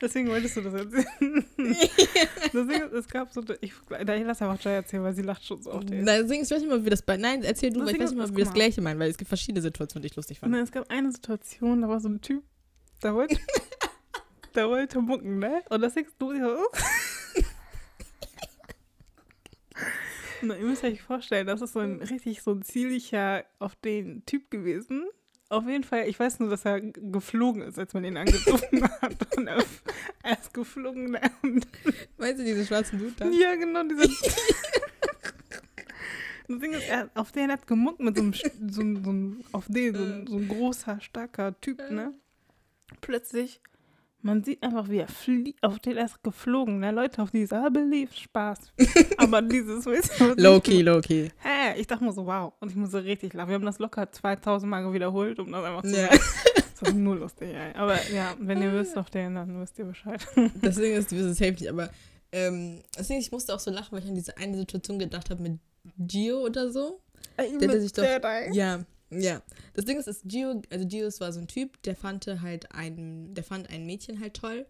Deswegen wolltest du das erzählen. Deswegen, es gab so. Ich, da, ich lasse einfach Joy erzählen, weil sie lacht schon so oft. ey.
Nein, deswegen, ich weiß nicht mal, wie das bei. Nein, erzähl du, weil ich weiß nicht mal, wie wir das. Gleiche meinen, weil es gibt verschiedene Situationen, die ich lustig fand.
dann, es gab eine Situation, da war so ein Typ, der wollte, der wollte mucken, ne? Und das denkst du dir. Na, ihr müsst euch vorstellen, das ist so ein richtig so ein ziellicher auf den Typ gewesen. Auf jeden Fall, ich weiß nur, dass er geflogen ist, als man ihn angezogen hat. Und er, er ist geflogen.
Weißt du, diese schwarzen Dude da?
ja, genau, dieser. Das Ding ist, er, auf den hat gemuckt mit so einem, so, einem- so einem auf den, so, so ein großer, starker Typ, ne? Plötzlich, man sieht einfach, wie er fliegt, auf den er ist geflogen, ne? Leute, auf dieses, ah, belief, Spaß. Aber dieses,
Low-key, low-key.
Hä? Ich dachte mir so, wow. Und ich musste richtig lachen. Wir haben das locker 2000 Mal wiederholt, um das einfach zu
Ja.
Das war nur lustig, ey. Aber ja, wenn ihr wisst auf den, dann wisst ihr Bescheid.
Das Ding ist, du wirst es safe nicht, aber ähm, das Ding ist, ich musste auch so lachen, weil ich an diese eine Situation gedacht habe mit Gio oder so. Der, der sich doch. Ja, ja. Das Ding ist, ist Gio, also Gio war so ein Typ, der fand halt ein, der fand ein Mädchen halt toll,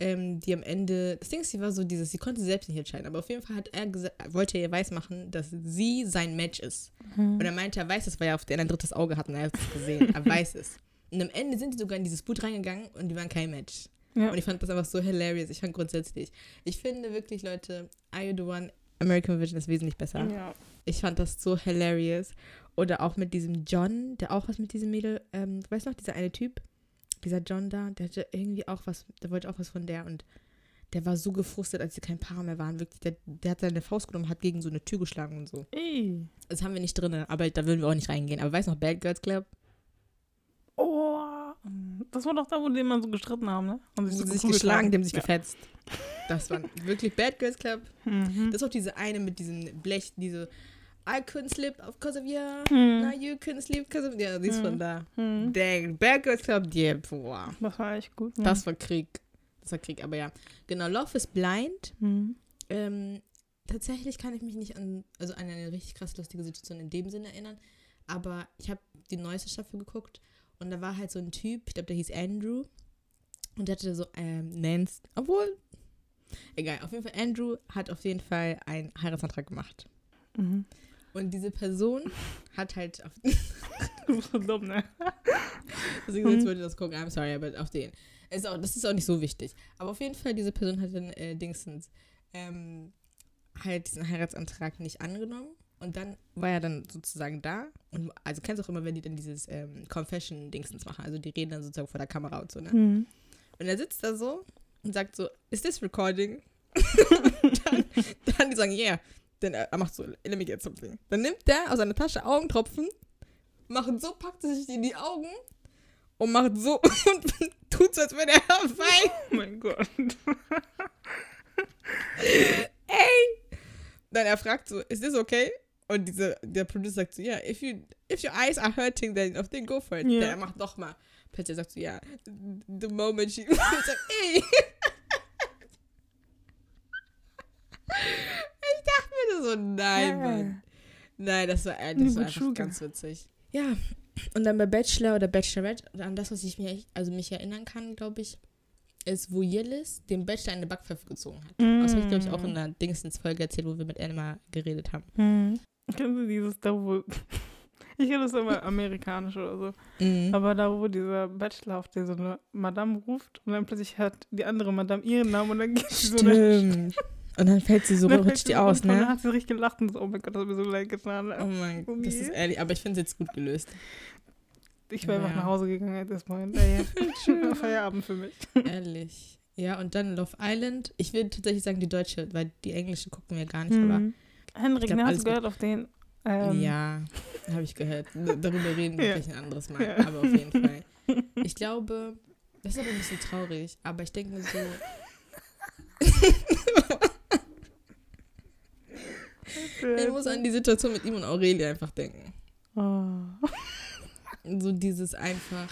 ähm, die am Ende, das Ding ist, sie war so dieses, sie konnte selbst nicht entscheiden, aber auf jeden Fall hat er gesagt, wollte er ihr weismachen, dass sie sein Match ist. Und er meinte, er weiß es, weil er auf den ein drittes Auge hat und er hat es gesehen. Er weiß es. Und am Ende sind die sogar in dieses Boot reingegangen und die waren kein Match.
Ja.
Und ich fand das einfach so hilarious. Ich fand grundsätzlich, ich finde wirklich, Leute, Are You The One, American Vision ist wesentlich besser.
ja.
Ich fand das so hilarious. Oder auch mit diesem John, der auch was mit diesem Mädel, ähm, weißt du noch, dieser eine Typ, dieser John da, der hatte irgendwie auch was, der wollte auch was von der und der war so gefrustet, als sie kein Paar mehr waren. Wirklich, der, der hat seine Faust genommen, hat gegen so eine Tür geschlagen und so.
Ey.
Das haben wir nicht drin, aber da würden wir auch nicht reingehen. Aber weißt du noch, Bad Girls Club?
Oh. Das war doch da, wo die immer so gestritten haben, ne? Und
Die
so
haben sich geschlagen,
haben.
die haben sich
ja.
gefetzt. Das war wirklich Bad Girls Club.
Mhm.
Das ist auch diese eine mit diesem Blech, diese I couldn't sleep because of you.
Mhm.
Now you couldn't sleep because of you. Ja, die ist von da.
Mhm.
Dang, Bad Girls Club, yeah, boah.
Das war echt gut. Ja.
Das war Krieg. Das war Krieg, aber ja. Genau, Love is Blind.
Mhm.
Ähm, tatsächlich kann ich mich nicht an, also an eine richtig krass lustige Situation in dem Sinne erinnern. Aber ich habe die neueste Staffel geguckt und da war halt so ein Typ, ich glaube, der hieß Andrew und der hatte so, ähm, Nance, obwohl, egal, auf jeden Fall, Andrew hat auf jeden Fall einen Heiratsantrag gemacht.
Mhm.
Und diese Person hat halt auf,
dumm, ne?
Deswegen jetzt
Mhm.
würde ich das gucken. I'm sorry, aber auf den. Ist auch, das ist auch nicht so wichtig. Aber auf jeden Fall, diese Person hat dann äh, Dingsens ähm, halt diesen Heiratsantrag nicht angenommen. Und dann war er dann sozusagen da. Und also kennst du auch immer, wenn die dann dieses ähm, Confession-Dingsens machen. Also die reden dann sozusagen vor der Kamera und so, ne?
Mhm.
Und er sitzt da so und sagt so, is this recording? dann, dann die sagen, yeah. Dann er er macht so, let me get something. Dann nimmt der aus seiner Tasche Augentropfen, macht so, packt sich die in die Augen und macht so und tut so, als würde er weinen.
Oh mein Gott.
Ey! Dann er fragt so, is this okay? Und diese, der Producer sagt so, ja, yeah, if, you, if your eyes are hurting, then, then go for it.
Ja.
Dann er macht noch mal. Plötzlich sagt so, ja, the moment she... ich sag, ey! So, nein,
Ja.
Mann. Nein, das war, äh,
Nee,
das war einfach ganz witzig. Ja, und dann bei Bachelor oder Bachelorette, an das, was ich mir echt, also mich erinnern kann, glaube ich, ist, wo Yillis den Bachelor in eine Backpfeife gezogen hat.
Mm.
Das habe ich, glaube ich, auch in einer Dingsens-Folge erzählt, wo wir mit Emma geredet haben.
Mhm. Kennst du dieses da, wo. Ich kenne das immer amerikanisch oder so.
Mhm.
Aber da, wo dieser Bachelor auf der so eine Madame ruft und dann plötzlich hört die andere Madame ihren Namen und dann geht sie so
Stimmt. Und dann fällt sie so, rutscht die aus,
runter Und dann
ne?
hat sie richtig gelacht und so, oh mein Gott, das hat mir so leid getan.
Oh mein Gott, das ist ehrlich, aber ich finde es jetzt gut gelöst.
Ich wäre einfach
Ja.
nach Hause gegangen at this point. Ey, Feierabend für mich.
ehrlich. Ja, und dann Love Island. Ich will tatsächlich sagen die deutsche, weil die englische gucken wir gar nicht, aber
Mhm. Henrik,
glaub,
ne, hast du gehört auf den. Ähm,
ja, habe ich gehört. Darüber reden wir
Ja.
vielleicht ein anderes Mal,
Ja.
aber auf jeden Fall. Ich glaube, das ist aber ein bisschen traurig, aber ich denke mir so. ich muss an die Situation mit ihm und Aurelie einfach denken.
Oh.
So dieses einfach.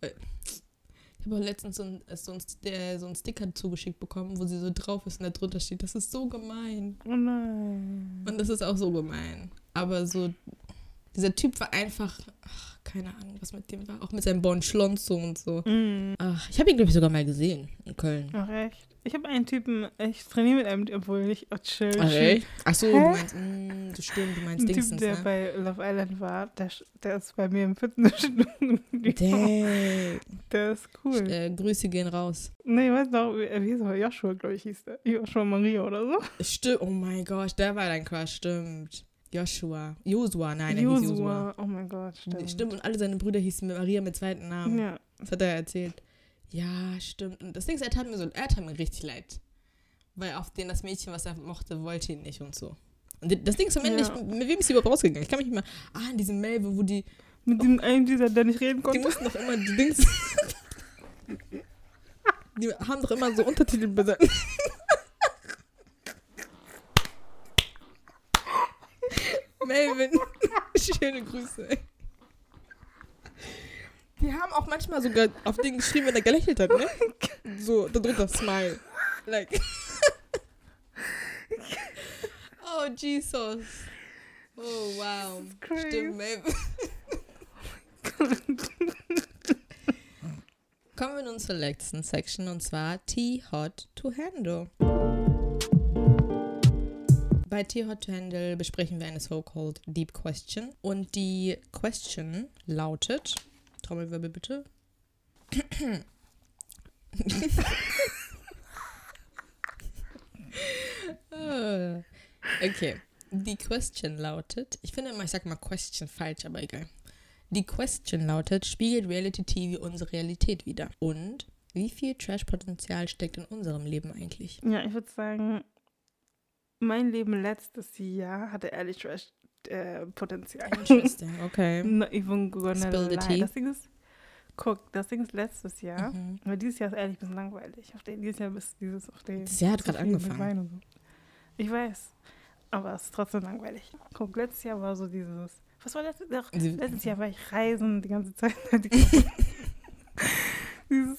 Ich habe auch letztens so ein, so, ein, der, so ein Sticker zugeschickt bekommen, wo sie so drauf ist und da drunter steht, das ist so gemein.
oh nein.
Und das ist auch so gemein. Aber so, dieser Typ war einfach, ach, keine Ahnung, was mit dem war. Auch mit seinem Bon Schlonzo und so.
Mhm.
Ach, ich habe ihn, glaube ich, sogar mal gesehen in Köln.
Ach, echt? Ich habe einen Typen, ich trainiere mit einem, obwohl ich, oh, chill.
Ach,
chill.
echt? Ach so,
Hä?
du meinst, mm, du stimmt, du meinst
Ein Typ, der
ne?
bei Love Island war, der, der ist bei mir im Fitnessstudio.
Dang.
Der ist cool.
Äh, Grüße gehen raus.
Nee, ich weiß noch, wie, wie hieß er? Joshua, glaube ich, hieß der. Joshua Maria oder so.
Stimmt, oh mein Gott, der war dein Crush, stimmt. Joshua. Josua, nein, er hieß Josua.
Joshua. Oh mein Gott,
Stimmt.
stimmt.
und alle seine Brüder hießen Maria mit zweiten Namen.
Ja.
Das hat er erzählt. Ja, stimmt. Und das Ding ist, er tat mir so, er tat mir richtig leid. Weil auf den das Mädchen, was er mochte, wollte ihn nicht und so. Und das Ding ist am Ende,
Ja.
ich, mit wem ist sie überhaupt rausgegangen? Ich kann mich nicht mehr, ah, in diesem Melvin, wo die,
Mit dem einen dieser, der nicht reden
die
konnte.
mussten doch immer die Dings, die haben doch immer so Untertitel besetzt. Melvin, schöne Grüße. ey. Die haben auch manchmal sogar auf den geschrieben, wenn er gelächelt hat, ne? So, darunter Smile. Like. oh, Jesus. Oh, wow.
crazy.
Stimmt, Melvin. Kommen wir nun zur letzten Section und zwar Tea Hot to Handle. Bei Tea Hot to Handle besprechen wir eine so-called Deep Question und die Question lautet, Trommelwirbel bitte. Ah, okay, die Question lautet, ich finde immer, ich sage mal Question falsch, aber egal. Die Question lautet, spiegelt Reality TV unsere Realität wider? Und wie viel Trash-Potenzial steckt in unserem Leben eigentlich?
Ja, ich würde sagen, mein Leben letztes Jahr hatte ehrlich Trash äh, Potenzial.
Interesting, okay.
Not even gonna
Spill the
lie.
tea.
Das Ding ist, guck, das Ding ist letztes Jahr.
Mhm.
Aber dieses Jahr ist ehrlich ein bisschen langweilig. Auf den, dieses Jahr ist dieses auf den.
Das Jahr hat gerade angefangen.
So. Ich weiß. Aber es ist trotzdem langweilig. Guck, letztes Jahr war so dieses. Was war letztes Jahr? Letztes Jahr war ich reisen die ganze Zeit. dieses.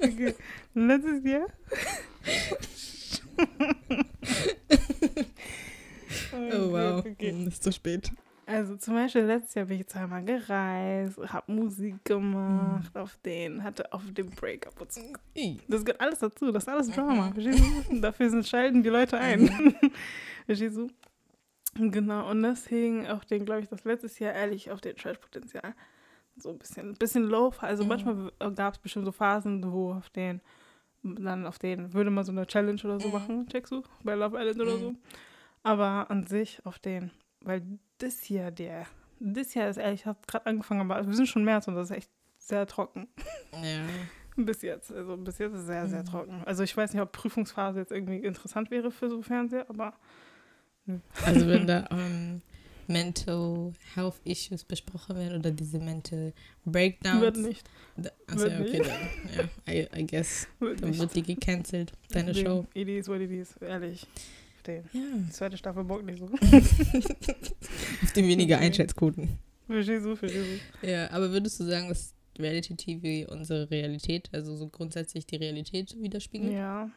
okay. Letztes Jahr.
ist zu spät.
Also zum Beispiel letztes Jahr bin ich zweimal gereist, habe Musik gemacht
Mhm.
auf den, hatte auf dem Breakup und so. Das gehört alles dazu, das ist alles. Drama. Dafür sind, schalten die Leute ein. Verstehst du? Genau, und deswegen auf den, glaube ich, das letztes Jahr ehrlich auf den Trash-Potenzial. So ein bisschen, bisschen low. Also
Mhm.
manchmal gab es bestimmt so Phasen, wo auf den, dann auf den würde man so eine Challenge oder so
Mhm.
machen, checkst du? Bei Love Island oder
Mhm.
so. Aber an sich auf den, weil das hier, der, das hier ist ehrlich, hat gerade angefangen, aber wir sind schon März und das ist echt sehr trocken.
Ja.
Bis jetzt. Also bis jetzt ist es sehr, sehr
Mhm.
trocken. Also ich weiß nicht, ob Prüfungsphase jetzt irgendwie interessant wäre für so Fernseher, aber
Also wenn da ähm, Mental Health Issues besprochen werden oder diese Mental Breakdowns.
wird nicht.
Also,
wird
ja, okay,
nicht.
dann, ja, I, I guess.
Wird
Dann
nicht.
wird die gecancelt, deine
Deswegen,
Show.
It is what it is, ehrlich. Den.
Ja.
Die zweite Staffel bockt nicht so.
Auf den weniger. Einschätzquoten.
Verstehst du, verstehst du.
Ja, aber würdest du sagen, dass Reality TV unsere Realität, also so grundsätzlich die Realität widerspiegelt?
Ja.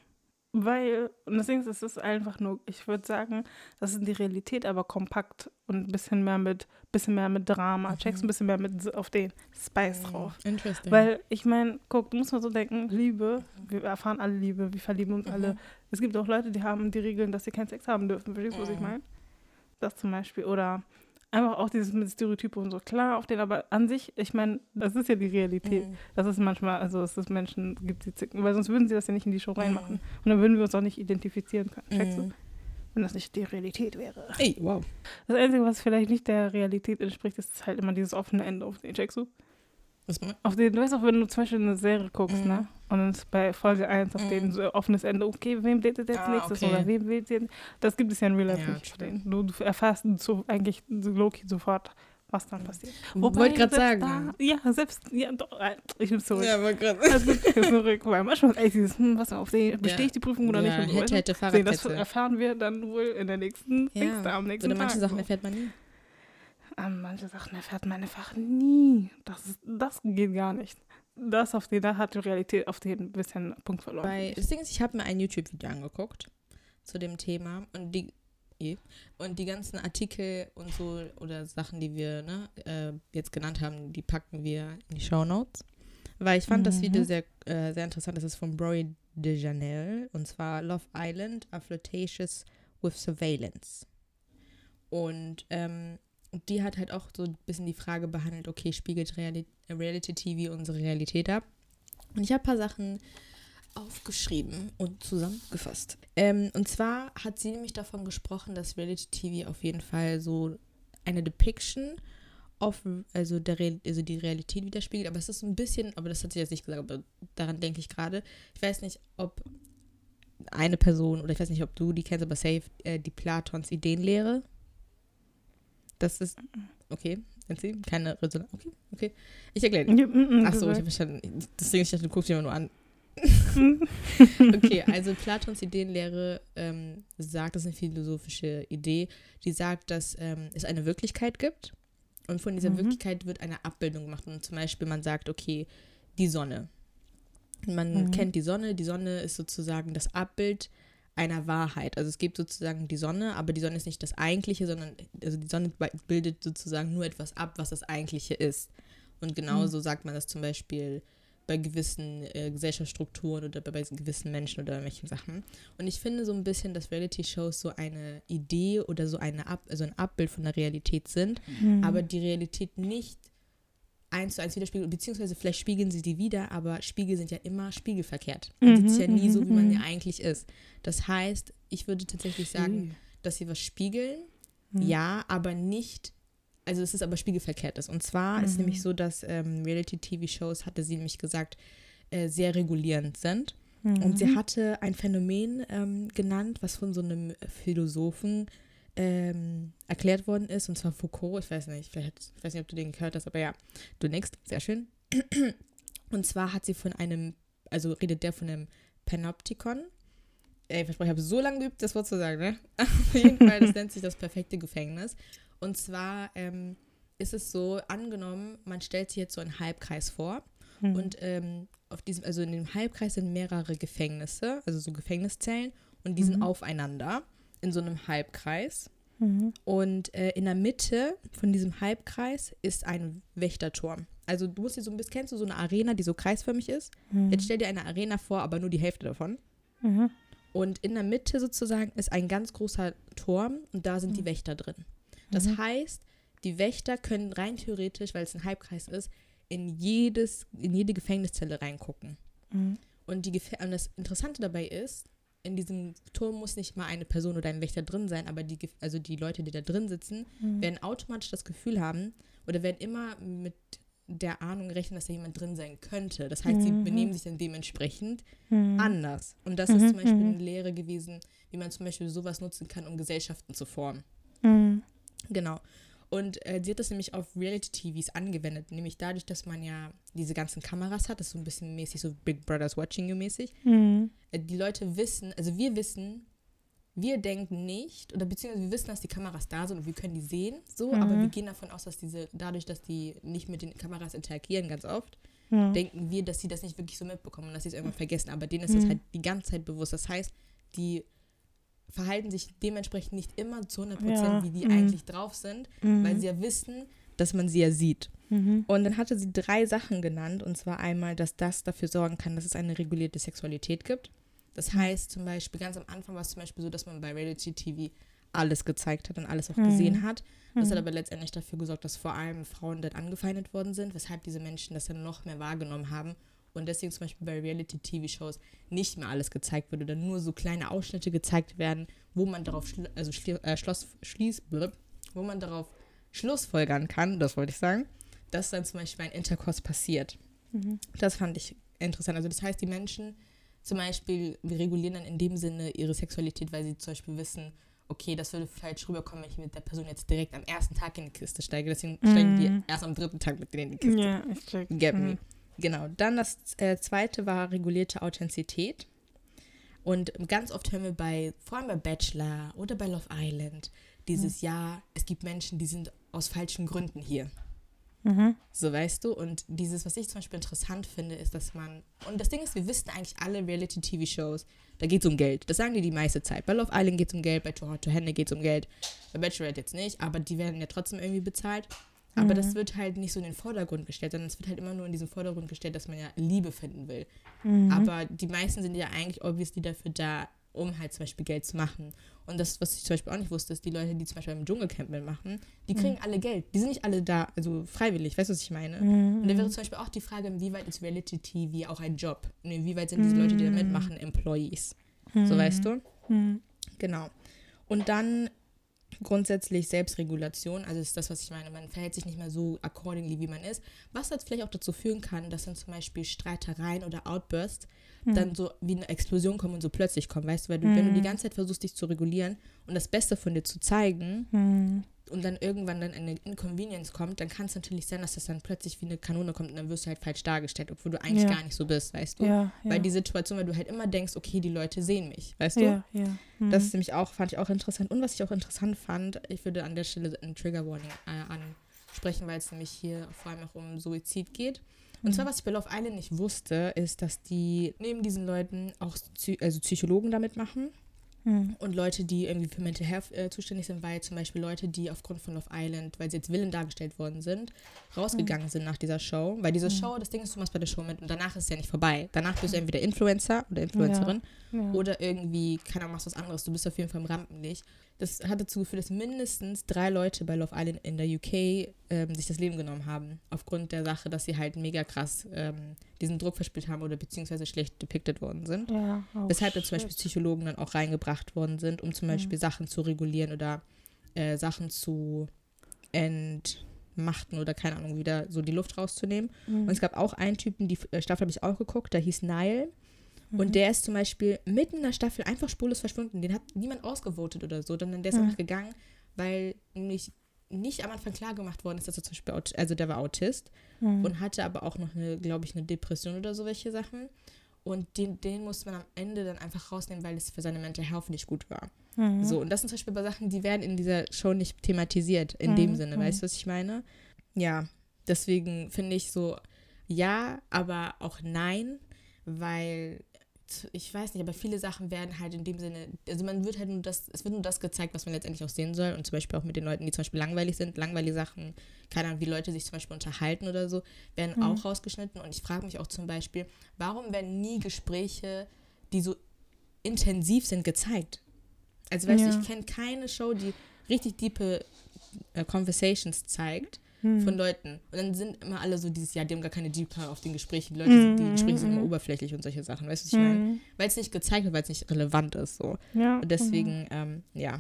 Weil, und deswegen ist es einfach nur, ich würde sagen, das ist die Realität, aber kompakt und ein bisschen mehr mit, bisschen mehr mit Drama.
Mhm.
Checkst ein bisschen mehr mit auf den Spice drauf.
Interesting.
Weil ich meine, guck, du musst mal so denken, Liebe, wir erfahren alle Liebe, wir verlieben uns
Mhm.
alle. Es gibt auch Leute, die haben die Regeln, dass sie keinen Sex haben dürfen. Verstehst du, was ich
Mhm.
meine? Das zum Beispiel. Oder einfach auch dieses mit Stereotypen und so. Klar, auf den, aber an sich, ich meine, das ist ja die Realität.
Mhm.
Das ist manchmal, also dass es Menschen gibt, die zicken, weil sonst würden sie das ja nicht in die Show reinmachen.
Mhm.
Und dann würden wir uns auch nicht identifizieren können. Checkst du?
Mhm.
Wenn das nicht die Realität wäre.
Ey, wow.
Das Einzige, was vielleicht nicht der Realität entspricht, ist halt immer dieses offene Ende auf den. Checkst du?
Was?
Auf den, du weißt auch, wenn du zum Beispiel eine Serie guckst,
Mhm.
ne? Und dann ist bei Folge 1 auf
Mhm.
den so offenes Ende, okay, wem datet jetzt
Ah,
nächstes
okay.
oder wem wählt jetzt? Das gibt es ja in Real Life
Ja,
nicht. Du, du erfährst so eigentlich so low-key sofort, was dann passiert.
Wollte gerade sagen.
Da, ja, selbst, ja, doch, äh, ich nehme zurück.
Ja, wollte gerade
nehme zurück. Weil manchmal ist echt dieses, hm, was auf den, bestehe ich die Prüfung oder
ja,
nicht?
Hätte,
du?
hätte
Sehen, das
Fahrradkette.
erfahren wir dann wohl in der nächsten,
Ja.
Da, am nächsten
Oder manche
Tag.
Sachen
so.
erfährt man nie.
Ähm, manche Sachen erfährt man einfach nie. Das, ist, das geht gar nicht. Das auf den, hat die Realität auf den ein bisschen Punkt verloren.
Bei, das Ding ist, ich habe mir ein YouTube-Video angeguckt zu dem Thema und die eh, und die ganzen Artikel und so oder Sachen, die wir ne, äh, jetzt genannt haben, die packen wir in die Show Notes. Weil ich fand das
Mhm.
Video sehr, äh, sehr interessant. Das ist von Broy de Janelle und zwar Love Island, A Flirtatious with Surveillance. Und ähm, die hat halt auch so ein bisschen die Frage behandelt, okay, spiegelt Reali Reality TV unsere Realität ab? Und ich habe ein paar Sachen aufgeschrieben und zusammengefasst. Ähm, und zwar hat sie nämlich davon gesprochen, dass Reality TV auf jeden Fall so eine Depiction auf, also, der Real, also die Realität widerspiegelt. Aber es ist so ein bisschen, aber das hat sie jetzt nicht gesagt, aber daran denke ich gerade. Ich weiß nicht, ob eine Person, oder ich weiß nicht, ob du die kennst, aber safe, äh, die Platons Ideenlehre. Das ist, okay, Nancy, keine Resonanz. Okay, okay. Ich erkläre dir.
Mm, mm,
Ach so, ich habe verstanden. Deswegen, ich dachte, du guckst dich immer nur an. Okay, also Platons Ideenlehre ähm, sagt, das ist eine philosophische Idee, die sagt, dass ähm, es eine Wirklichkeit gibt und von dieser
Mhm.
Wirklichkeit wird eine Abbildung gemacht. Und zum Beispiel, man sagt, okay, die Sonne. Man
Mhm.
kennt die Sonne, die Sonne ist sozusagen das Abbild einer Wahrheit. Also es gibt sozusagen die Sonne, aber die Sonne ist nicht das Eigentliche, sondern also die Sonne bildet sozusagen nur etwas ab, was das Eigentliche ist. Und genauso sagt man das zum Beispiel bei gewissen äh, Gesellschaftsstrukturen oder bei, bei gewissen Menschen oder welchen Sachen. Und ich finde so ein bisschen, dass Reality-Shows so eine Idee oder so eine Ab also ein Abbild von der Realität sind,
Mhm.
aber die Realität nicht eins zu eins widerspiegeln, beziehungsweise vielleicht spiegeln sie die wieder, aber Spiegel sind ja immer spiegelverkehrt. Man sieht sich ja
Mhm,
nie so, wie man
mhm,
ja eigentlich ist. Das heißt, ich würde tatsächlich sagen, dass sie was spiegeln,
Mhm.
ja, aber nicht, also es ist aber spiegelverkehrt ist. Und zwar ist
Mhm.
nämlich so, dass ähm, Reality-TV-Shows, hatte sie nämlich gesagt, äh, sehr regulierend sind. Und sie
Mhm.
hatte ein Phänomen ähm, genannt, was von so einem Philosophen ähm, erklärt worden ist, und zwar Foucault. Ich weiß nicht, vielleicht, ich weiß nicht, ob du den gehört hast, aber ja, du nix, sehr schön. Und zwar hat sie von einem, also redet der von einem Panoptikon. Ey, ich verspreche, ich habe so lange geübt, das Wort zu sagen, ne? Auf jeden Fall, das nennt sich das perfekte Gefängnis. Und zwar ähm, ist es so, angenommen, man stellt sich jetzt so einen Halbkreis vor.
Mhm.
Und ähm, auf diesem, also in dem Halbkreis sind mehrere Gefängnisse, also so Gefängniszellen, und die sind
Mhm.
aufeinander in so einem Halbkreis.
Mhm.
Und äh, in der Mitte von diesem Halbkreis ist ein Wächterturm. Also du musst dir so ein bisschen, kennst du so eine Arena, die so kreisförmig ist?
Mhm.
Jetzt stell dir eine Arena vor, aber nur die Hälfte davon.
Mhm.
Und in der Mitte sozusagen ist ein ganz großer Turm und da sind die
Mhm.
Wächter drin. Das
Mhm.
heißt, die Wächter können rein theoretisch, weil es ein Halbkreis ist, in jedes, in jede Gefängniszelle reingucken.
Mhm.
Und, die, und das Interessante dabei ist, in diesem Turm muss nicht mal eine Person oder ein Wächter drin sein, aber die, also die Leute, die da drin sitzen,
Mhm.
werden automatisch das Gefühl haben oder werden immer mit der Ahnung rechnen, dass da jemand drin sein könnte. Das heißt, sie
Mhm.
benehmen sich dann dementsprechend
Mhm.
anders. Und das
Mhm,
ist zum Beispiel
mhm.
eine Lehre gewesen, wie man zum Beispiel sowas nutzen kann, um Gesellschaften zu formen.
Mhm.
Genau. Und äh, sie hat das nämlich auf Reality-TVs angewendet, nämlich dadurch, dass man ja diese ganzen Kameras hat, das ist so ein bisschen mäßig so Big Brother's Watching You mäßig.
Mhm.
Äh, die Leute wissen, also wir wissen, wir denken nicht, oder beziehungsweise wir wissen, dass die Kameras da sind und wir können die sehen, so,
Mhm.
aber wir gehen davon aus, dass diese, dadurch, dass die nicht mit den Kameras interagieren, ganz oft,
Ja.
denken wir, dass sie das nicht wirklich so mitbekommen und dass sie es irgendwann vergessen. Aber denen ist das
Mhm.
halt die ganze Zeit bewusst. Das heißt, die verhalten sich dementsprechend nicht immer zu 100%,
Ja,
wie die
mhm.
eigentlich drauf sind,
Mhm.
weil sie ja wissen, dass man sie ja sieht.
Mhm.
Und dann hatte sie drei Sachen genannt. Und zwar einmal, dass das dafür sorgen kann, dass es eine regulierte Sexualität gibt. Das heißt zum Beispiel, ganz am Anfang war es zum Beispiel so, dass man bei Reality TV alles gezeigt hat und alles auch
Mhm.
gesehen hat. Das hat
Mhm.
aber letztendlich dafür gesorgt, dass vor allem Frauen dann angefeindet worden sind, weshalb diese Menschen das dann noch mehr wahrgenommen haben. Und deswegen zum Beispiel bei Reality-TV-Shows nicht mehr alles gezeigt wird oder nur so kleine Ausschnitte gezeigt werden, wo man darauf schli also schli äh, schloss schließ blub, wo man darauf schlussfolgern kann, das wollte ich sagen, dass dann zum Beispiel ein Intercourse passiert.
Mhm.
Das fand ich interessant. Also das heißt, die Menschen zum Beispiel regulieren dann in dem Sinne ihre Sexualität, weil sie zum Beispiel wissen, okay, das würde falsch rüberkommen, wenn ich mit der Person jetzt direkt am ersten Tag in die Kiste steige. Deswegen steigen die
Mhm.
erst am dritten Tag mit denen in die Kiste.
Ja, ich check.
Get
Mhm.
me. Genau. Dann das äh, zweite war regulierte Authentizität. Und ganz oft hören wir bei, vor allem bei Bachelor oder bei Love Island, dieses Ja, es gibt Menschen, die sind aus falschen Gründen hier.
Mhm.
So weißt du, und dieses, was ich zum Beispiel interessant finde, ist, dass man, und das Ding ist, wir wissen eigentlich alle Reality-TV-Shows, da geht es um Geld. Das sagen die die meiste Zeit. Bei Love Island geht es um Geld, bei Too Hot to Handle geht es um Geld, bei Bachelorette jetzt nicht, aber die werden ja trotzdem irgendwie bezahlt. Aber
Mhm.
das wird halt nicht so in den Vordergrund gestellt, sondern es wird halt immer nur in diesen Vordergrund gestellt, dass man ja Liebe finden will.
Mhm.
Aber die meisten sind ja eigentlich obviously dafür da, um halt zum Beispiel Geld zu machen. Und das, was ich zum Beispiel auch nicht wusste, ist, die Leute, die zum Beispiel beim Dschungelcamp mitmachen, die kriegen alle Geld. Die sind nicht alle da, also freiwillig, weißt du, was ich meine?
Mhm.
Und da wäre zum Beispiel auch die Frage, inwieweit ist Reality TV auch ein Job? Und inwieweit sind diese Leute, die da mitmachen, Employees? So weißt du?
Mhm.
Genau. Und dann grundsätzlich Selbstregulation, also ist das, was ich meine, man verhält sich nicht mehr so accordingly, wie man ist, was jetzt vielleicht auch dazu führen kann, dass dann zum Beispiel Streitereien oder Outbursts dann so wie eine Explosion kommen und so plötzlich kommen, weißt du, weil du, wenn du die ganze Zeit versuchst, dich zu regulieren und das Beste von dir zu zeigen
Mhm.
und dann irgendwann dann eine Inconvenience kommt, dann kann es natürlich sein, dass das dann plötzlich wie eine Kanone kommt und dann wirst du halt falsch dargestellt, obwohl du eigentlich
Ja.
gar nicht so bist, weißt du?
Ja, ja.
Weil die Situation, weil du halt immer denkst, okay, die Leute sehen mich, weißt du?
ja, ja. Mhm.
Das ist nämlich auch, fand ich auch interessant. Und was ich auch interessant fand, ich würde an der Stelle ein Trigger Warning äh, ansprechen, weil es nämlich hier vor allem auch um Suizid geht. Und zwar, was ich bei Love Island nicht wusste, ist, dass die neben diesen Leuten auch Psy also Psychologen damit machen
Mhm.
und Leute, die irgendwie für Mental Health äh, zuständig sind, weil zum Beispiel Leute, die aufgrund von Love Island, weil sie jetzt Villain dargestellt worden sind, rausgegangen sind nach dieser Show. Weil diese Show, das Ding ist, du machst bei der Show mit und danach ist es ja nicht vorbei. Danach bist du entweder Influencer oder Influencerin
Ja.
oder irgendwie, keine Ahnung, machst was anderes. Du bist auf jeden Fall im Rampenlicht. Das hat dazu geführt, dass mindestens drei Leute bei Love Island in der UK ähm, sich das Leben genommen haben. Aufgrund der Sache, dass sie halt mega krass ähm, diesen Druck verspielt haben oder beziehungsweise schlecht depicted worden sind.
ja. Oh,
Weshalb dann zum. Beispiel Psychologen dann auch reingebracht worden sind, um zum Beispiel Sachen zu regulieren oder äh, Sachen zu entmachten oder keine Ahnung, wieder so die Luft rauszunehmen.
Mhm.
Und es gab auch einen Typen, die äh, Staffel habe ich auch geguckt, der hieß Nile.
Mhm.
Und der ist zum Beispiel mitten in der Staffel einfach spurlos verschwunden. Den hat niemand ausgevotet oder so, sondern der ist
Mhm.
einfach gegangen, weil nämlich nicht am Anfang klar gemacht worden ist, dass er zum Beispiel, Aut also der war Autist
Mhm.
und hatte aber auch noch eine, glaube ich, eine Depression oder so welche Sachen. Und den, den musste man am Ende dann einfach rausnehmen, weil es für seine Mental Health nicht gut war.
Mhm.
So, und das sind zum Beispiel bei Sachen, die werden in dieser Show nicht thematisiert, in dem
Mhm,
Sinne.
mhm.
Weißt du, was ich meine? Ja, deswegen finde ich so, ja, aber auch nein, weil ich weiß nicht, aber viele Sachen werden halt in dem Sinne, also man wird halt nur das, es wird nur das gezeigt, was man letztendlich auch sehen soll. Und zum Beispiel auch mit den Leuten, die zum Beispiel langweilig sind, langweilige Sachen, keine Ahnung, wie Leute sich zum Beispiel unterhalten oder so, werden
Mhm.
auch rausgeschnitten. Und ich frage mich auch zum Beispiel, warum werden nie Gespräche, die so intensiv sind, gezeigt? Also weißt
Ja.
du, ich kenne keine Show, die richtig diepe äh, Conversations zeigt
Hm.
von Leuten. Und dann sind immer alle so dieses, ja, die haben gar keine Deeper auf den Gesprächen. Die Leute, sind, die
Mhm,
Gespräche sind
mhm.
immer oberflächlich und solche Sachen. Weißt du, was ich meine?
Mhm.
Weil es nicht gezeigt wird, weil es nicht relevant ist. So.
Ja,
Und deswegen, ähm, ja.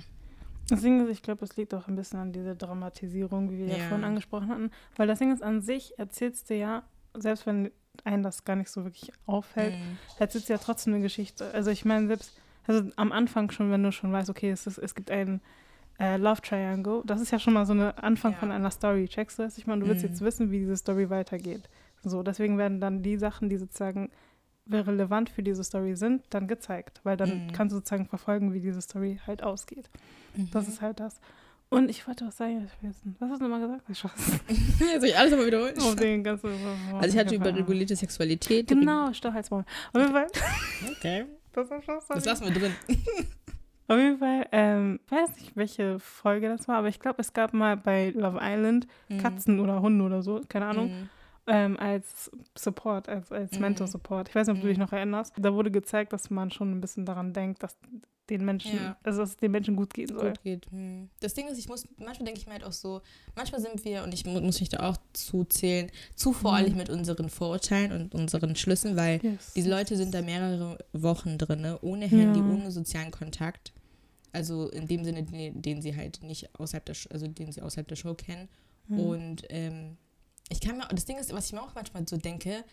Das Ding ist, ich glaube, es liegt auch ein bisschen an dieser Dramatisierung, wie wir ja,
Ja.
vorhin angesprochen hatten. Weil das Ding ist, an sich erzählst du ja, selbst wenn einen das gar nicht so wirklich auffällt,
Mhm.
erzählst du ja trotzdem eine Geschichte. Also ich meine, selbst, also am Anfang schon, wenn du schon weißt, okay, es, ist, es gibt einen äh, Love Triangle, das ist ja schon mal so ein Anfang
Ja.
von einer Story. Checkst du das? Ich meine, du willst
Mhm.
jetzt wissen, wie diese Story weitergeht. So, deswegen werden dann die Sachen, die sozusagen relevant für diese Story sind, dann gezeigt. Weil dann
Mhm.
kannst du sozusagen verfolgen, wie diese Story halt ausgeht. Das
Mhm.
ist halt das. Und ich wollte was sagen. Was hast du nochmal gesagt? Ich.
Soll ich alles nochmal wiederholen?
Auf den ganzen.
Also ich hatte über regulierte Sexualität.
Genau, Stau als Maul. Auf jeden Fall.
Okay.
Das war schon
Das lassen wir drin.
Auf jeden Fall, ähm, ich weiß nicht, welche Folge das war, aber ich glaube, es gab mal bei Love Island
Mhm.
Katzen oder Hunde oder so, keine Ahnung,
Mhm.
Ähm, als Support, als, als
Mhm.
Mental Support. Ich weiß nicht, ob du dich
Mhm.
noch erinnerst. Da wurde gezeigt, dass man schon ein bisschen daran denkt, dass den Menschen,
Ja.
also dass es den Menschen gut gehen soll.
gut geht. Hm. Das Ding ist, ich muss, manchmal denke ich mir halt auch so, manchmal sind wir, und ich mu muss mich da auch zuzählen, zu voreilig
Mhm.
mit unseren Vorurteilen und unseren Schlüssen, weil
Yes.
diese Leute sind da mehrere Wochen drin, ohne Handy,
Ja.
ohne sozialen Kontakt. Also in dem Sinne, den, den sie halt nicht außerhalb der, also den sie außerhalb der Show kennen.
Mhm.
Und ähm, ich kann mir, das Ding ist, was ich mir auch manchmal so denke,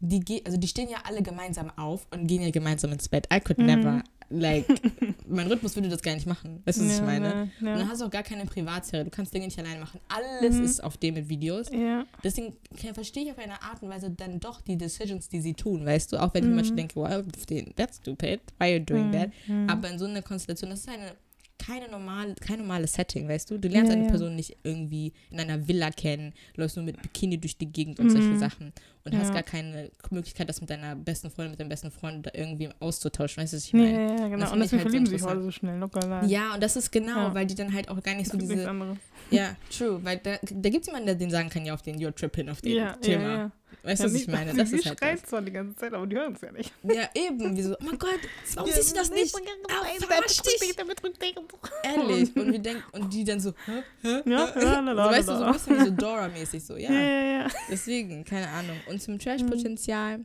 die, ge also die stehen ja alle gemeinsam auf und gehen ja gemeinsam ins Bett. I could
Mhm.
never, like, mein Rhythmus würde das gar nicht machen. Weißt du, was ich
Ja,
meine?
ne,
Und dann
Ja.
hast du auch gar keine Privatsphäre. Du kannst Dinge nicht allein machen. Alles
Mhm.
ist auf dem mit Videos.
ja.
Deswegen verstehe ich auf eine Art und Weise dann doch die Decisions, die sie tun, weißt du? Auch wenn ich mir
Mhm.
manchmal denke, wow, that's stupid, why are you doing that?
Mhm.
Aber in so einer Konstellation, das ist eine keine normale, kein normales Setting, weißt du? Du lernst
Ja,
eine
ja.
Person nicht irgendwie in einer Villa kennen, läufst nur mit Bikini durch die Gegend und solche
Mhm.
Sachen und hast
Ja.
gar keine Möglichkeit, das mit deiner besten Freundin, mit deinem besten Freund da irgendwie auszutauschen, weißt du, was ich
Ja,
meine?
ja, ja, genau. Und
ich
deswegen
halt so
verlieben sich
interessant.
alle so schnell, locker leid.
Ja, und das ist genau,
Ja.
weil die dann halt auch gar nicht so diese. Ja, true, weil da, da gibt es jemanden, der den sagen kann, ja, auf den Your Trip hin, auf den
Ja,
Thema. Weißt du,
ja,
was ich meine? Das
sie
ist halt
zwar die ganze Zeit, aber die hören es ja nicht.
Ja, eben, wieso? Oh mein Gott, warum siehst du das nicht? Ah, verarsch dich. Ehrlich. Und, wir denken, und die dann so, hä? Hä?
Ja,
Hä?
ja,
so, weißt du, so ein bisschen wie so Dora-mäßig so, ja.
Ja, ja, ja.
Deswegen, keine Ahnung. Und zum Trash-Potenzial,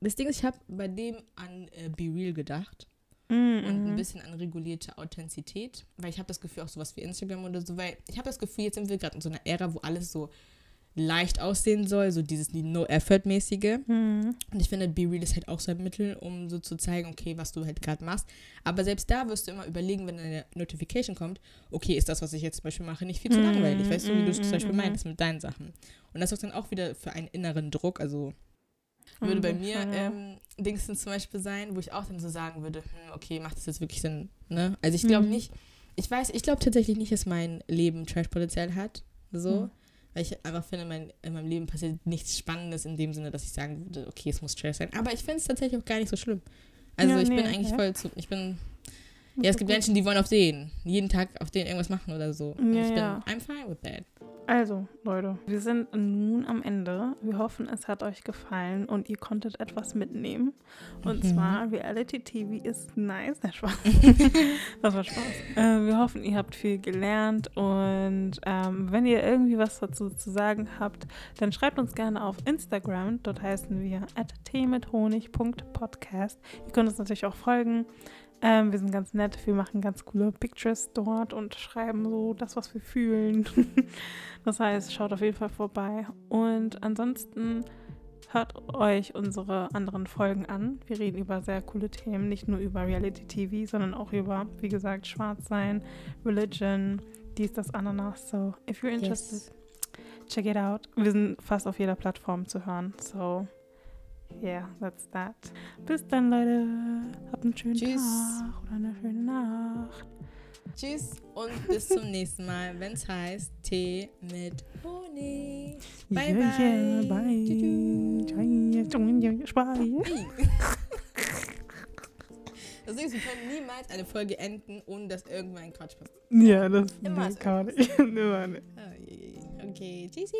das Ding ist, ich habe bei dem an äh, Be Real gedacht und ein
Mhm.
bisschen an regulierte Authentizität, weil ich habe das Gefühl, auch sowas wie Instagram oder so, weil ich habe das Gefühl, jetzt sind wir gerade in so einer Ära, wo alles so leicht aussehen soll, so dieses No-Effort-mäßige.
Mhm.
Und ich finde, Be Real ist halt auch so ein Mittel, um so zu zeigen, okay, was du halt gerade machst. Aber selbst da wirst du immer überlegen, wenn eine Notification kommt, okay, ist das, was ich jetzt zum Beispiel mache, nicht viel zu
Mhm,
langweilig, weißt du, wie du es
mhm,
zum Beispiel
mhm.
meinst mit deinen Sachen. Und das sorgt dann auch wieder für einen inneren Druck. Also würde bei
Mhm,
mir ähm, Dings zum Beispiel sein, wo ich auch dann so sagen würde, hm, okay, macht das jetzt wirklich Sinn? Ne? Also ich glaube
Mhm.
nicht, ich weiß, ich glaube tatsächlich nicht, dass mein Leben Trash-Potenzial hat. So.
Mhm.
Weil ich einfach finde, mein, in meinem Leben passiert nichts Spannendes in dem Sinne, dass ich sagen würde, okay, es muss Trash sein. Aber ich finde es tatsächlich auch gar nicht so schlimm. Also
Ja,
ich bin
nee,
eigentlich
ja.
voll zu. Ich bin.
Das
Ja, es gibt
gut.
Menschen, die wollen auf den. Jeden Tag auf den irgendwas machen oder so. Und
Ja,
ich bin,
ja.
I'm fine with that.
Also, Leute, wir sind nun am Ende. Wir hoffen, es hat euch gefallen und ihr konntet etwas mitnehmen. Und
Mhm.
zwar, Reality TV ist nice. Der Spaß. das war Spaß. Äh, wir hoffen, ihr habt viel gelernt und ähm, wenn ihr irgendwie was dazu zu sagen habt, dann schreibt uns gerne auf Instagram. Dort heißen wir teemithonig.podcast. Ihr könnt uns natürlich auch folgen. Ähm, wir sind ganz nett, wir machen ganz coole Pictures dort und schreiben so das, was wir fühlen. das heißt, schaut auf jeden Fall vorbei. Und ansonsten hört euch unsere anderen Folgen an. Wir reden über sehr coole Themen, nicht nur über Reality TV, sondern auch über, wie gesagt, Schwarzsein, Religion, dies, das, Ananas. So, if you're interested,
Yes.
check it out. Wir sind fast auf jeder Plattform zu hören. So, yeah, that's that. Bis dann, Leute. Habt einen schönen
Tschüss.
Tag oder eine schöne Nacht.
Tschüss und bis zum nächsten Mal, wenn es heißt Tee mit Honig. Bye,
yeah, Yeah,
bye.
bye.
Tschüss.
Bye.
Hey. Ding ist, wir können niemals eine Folge enden, ohne dass irgendwann Quatsch passiert.
Ja, das
Immer
nee, kann man nicht. Immer nicht.
Oh. Okay, tschüssi.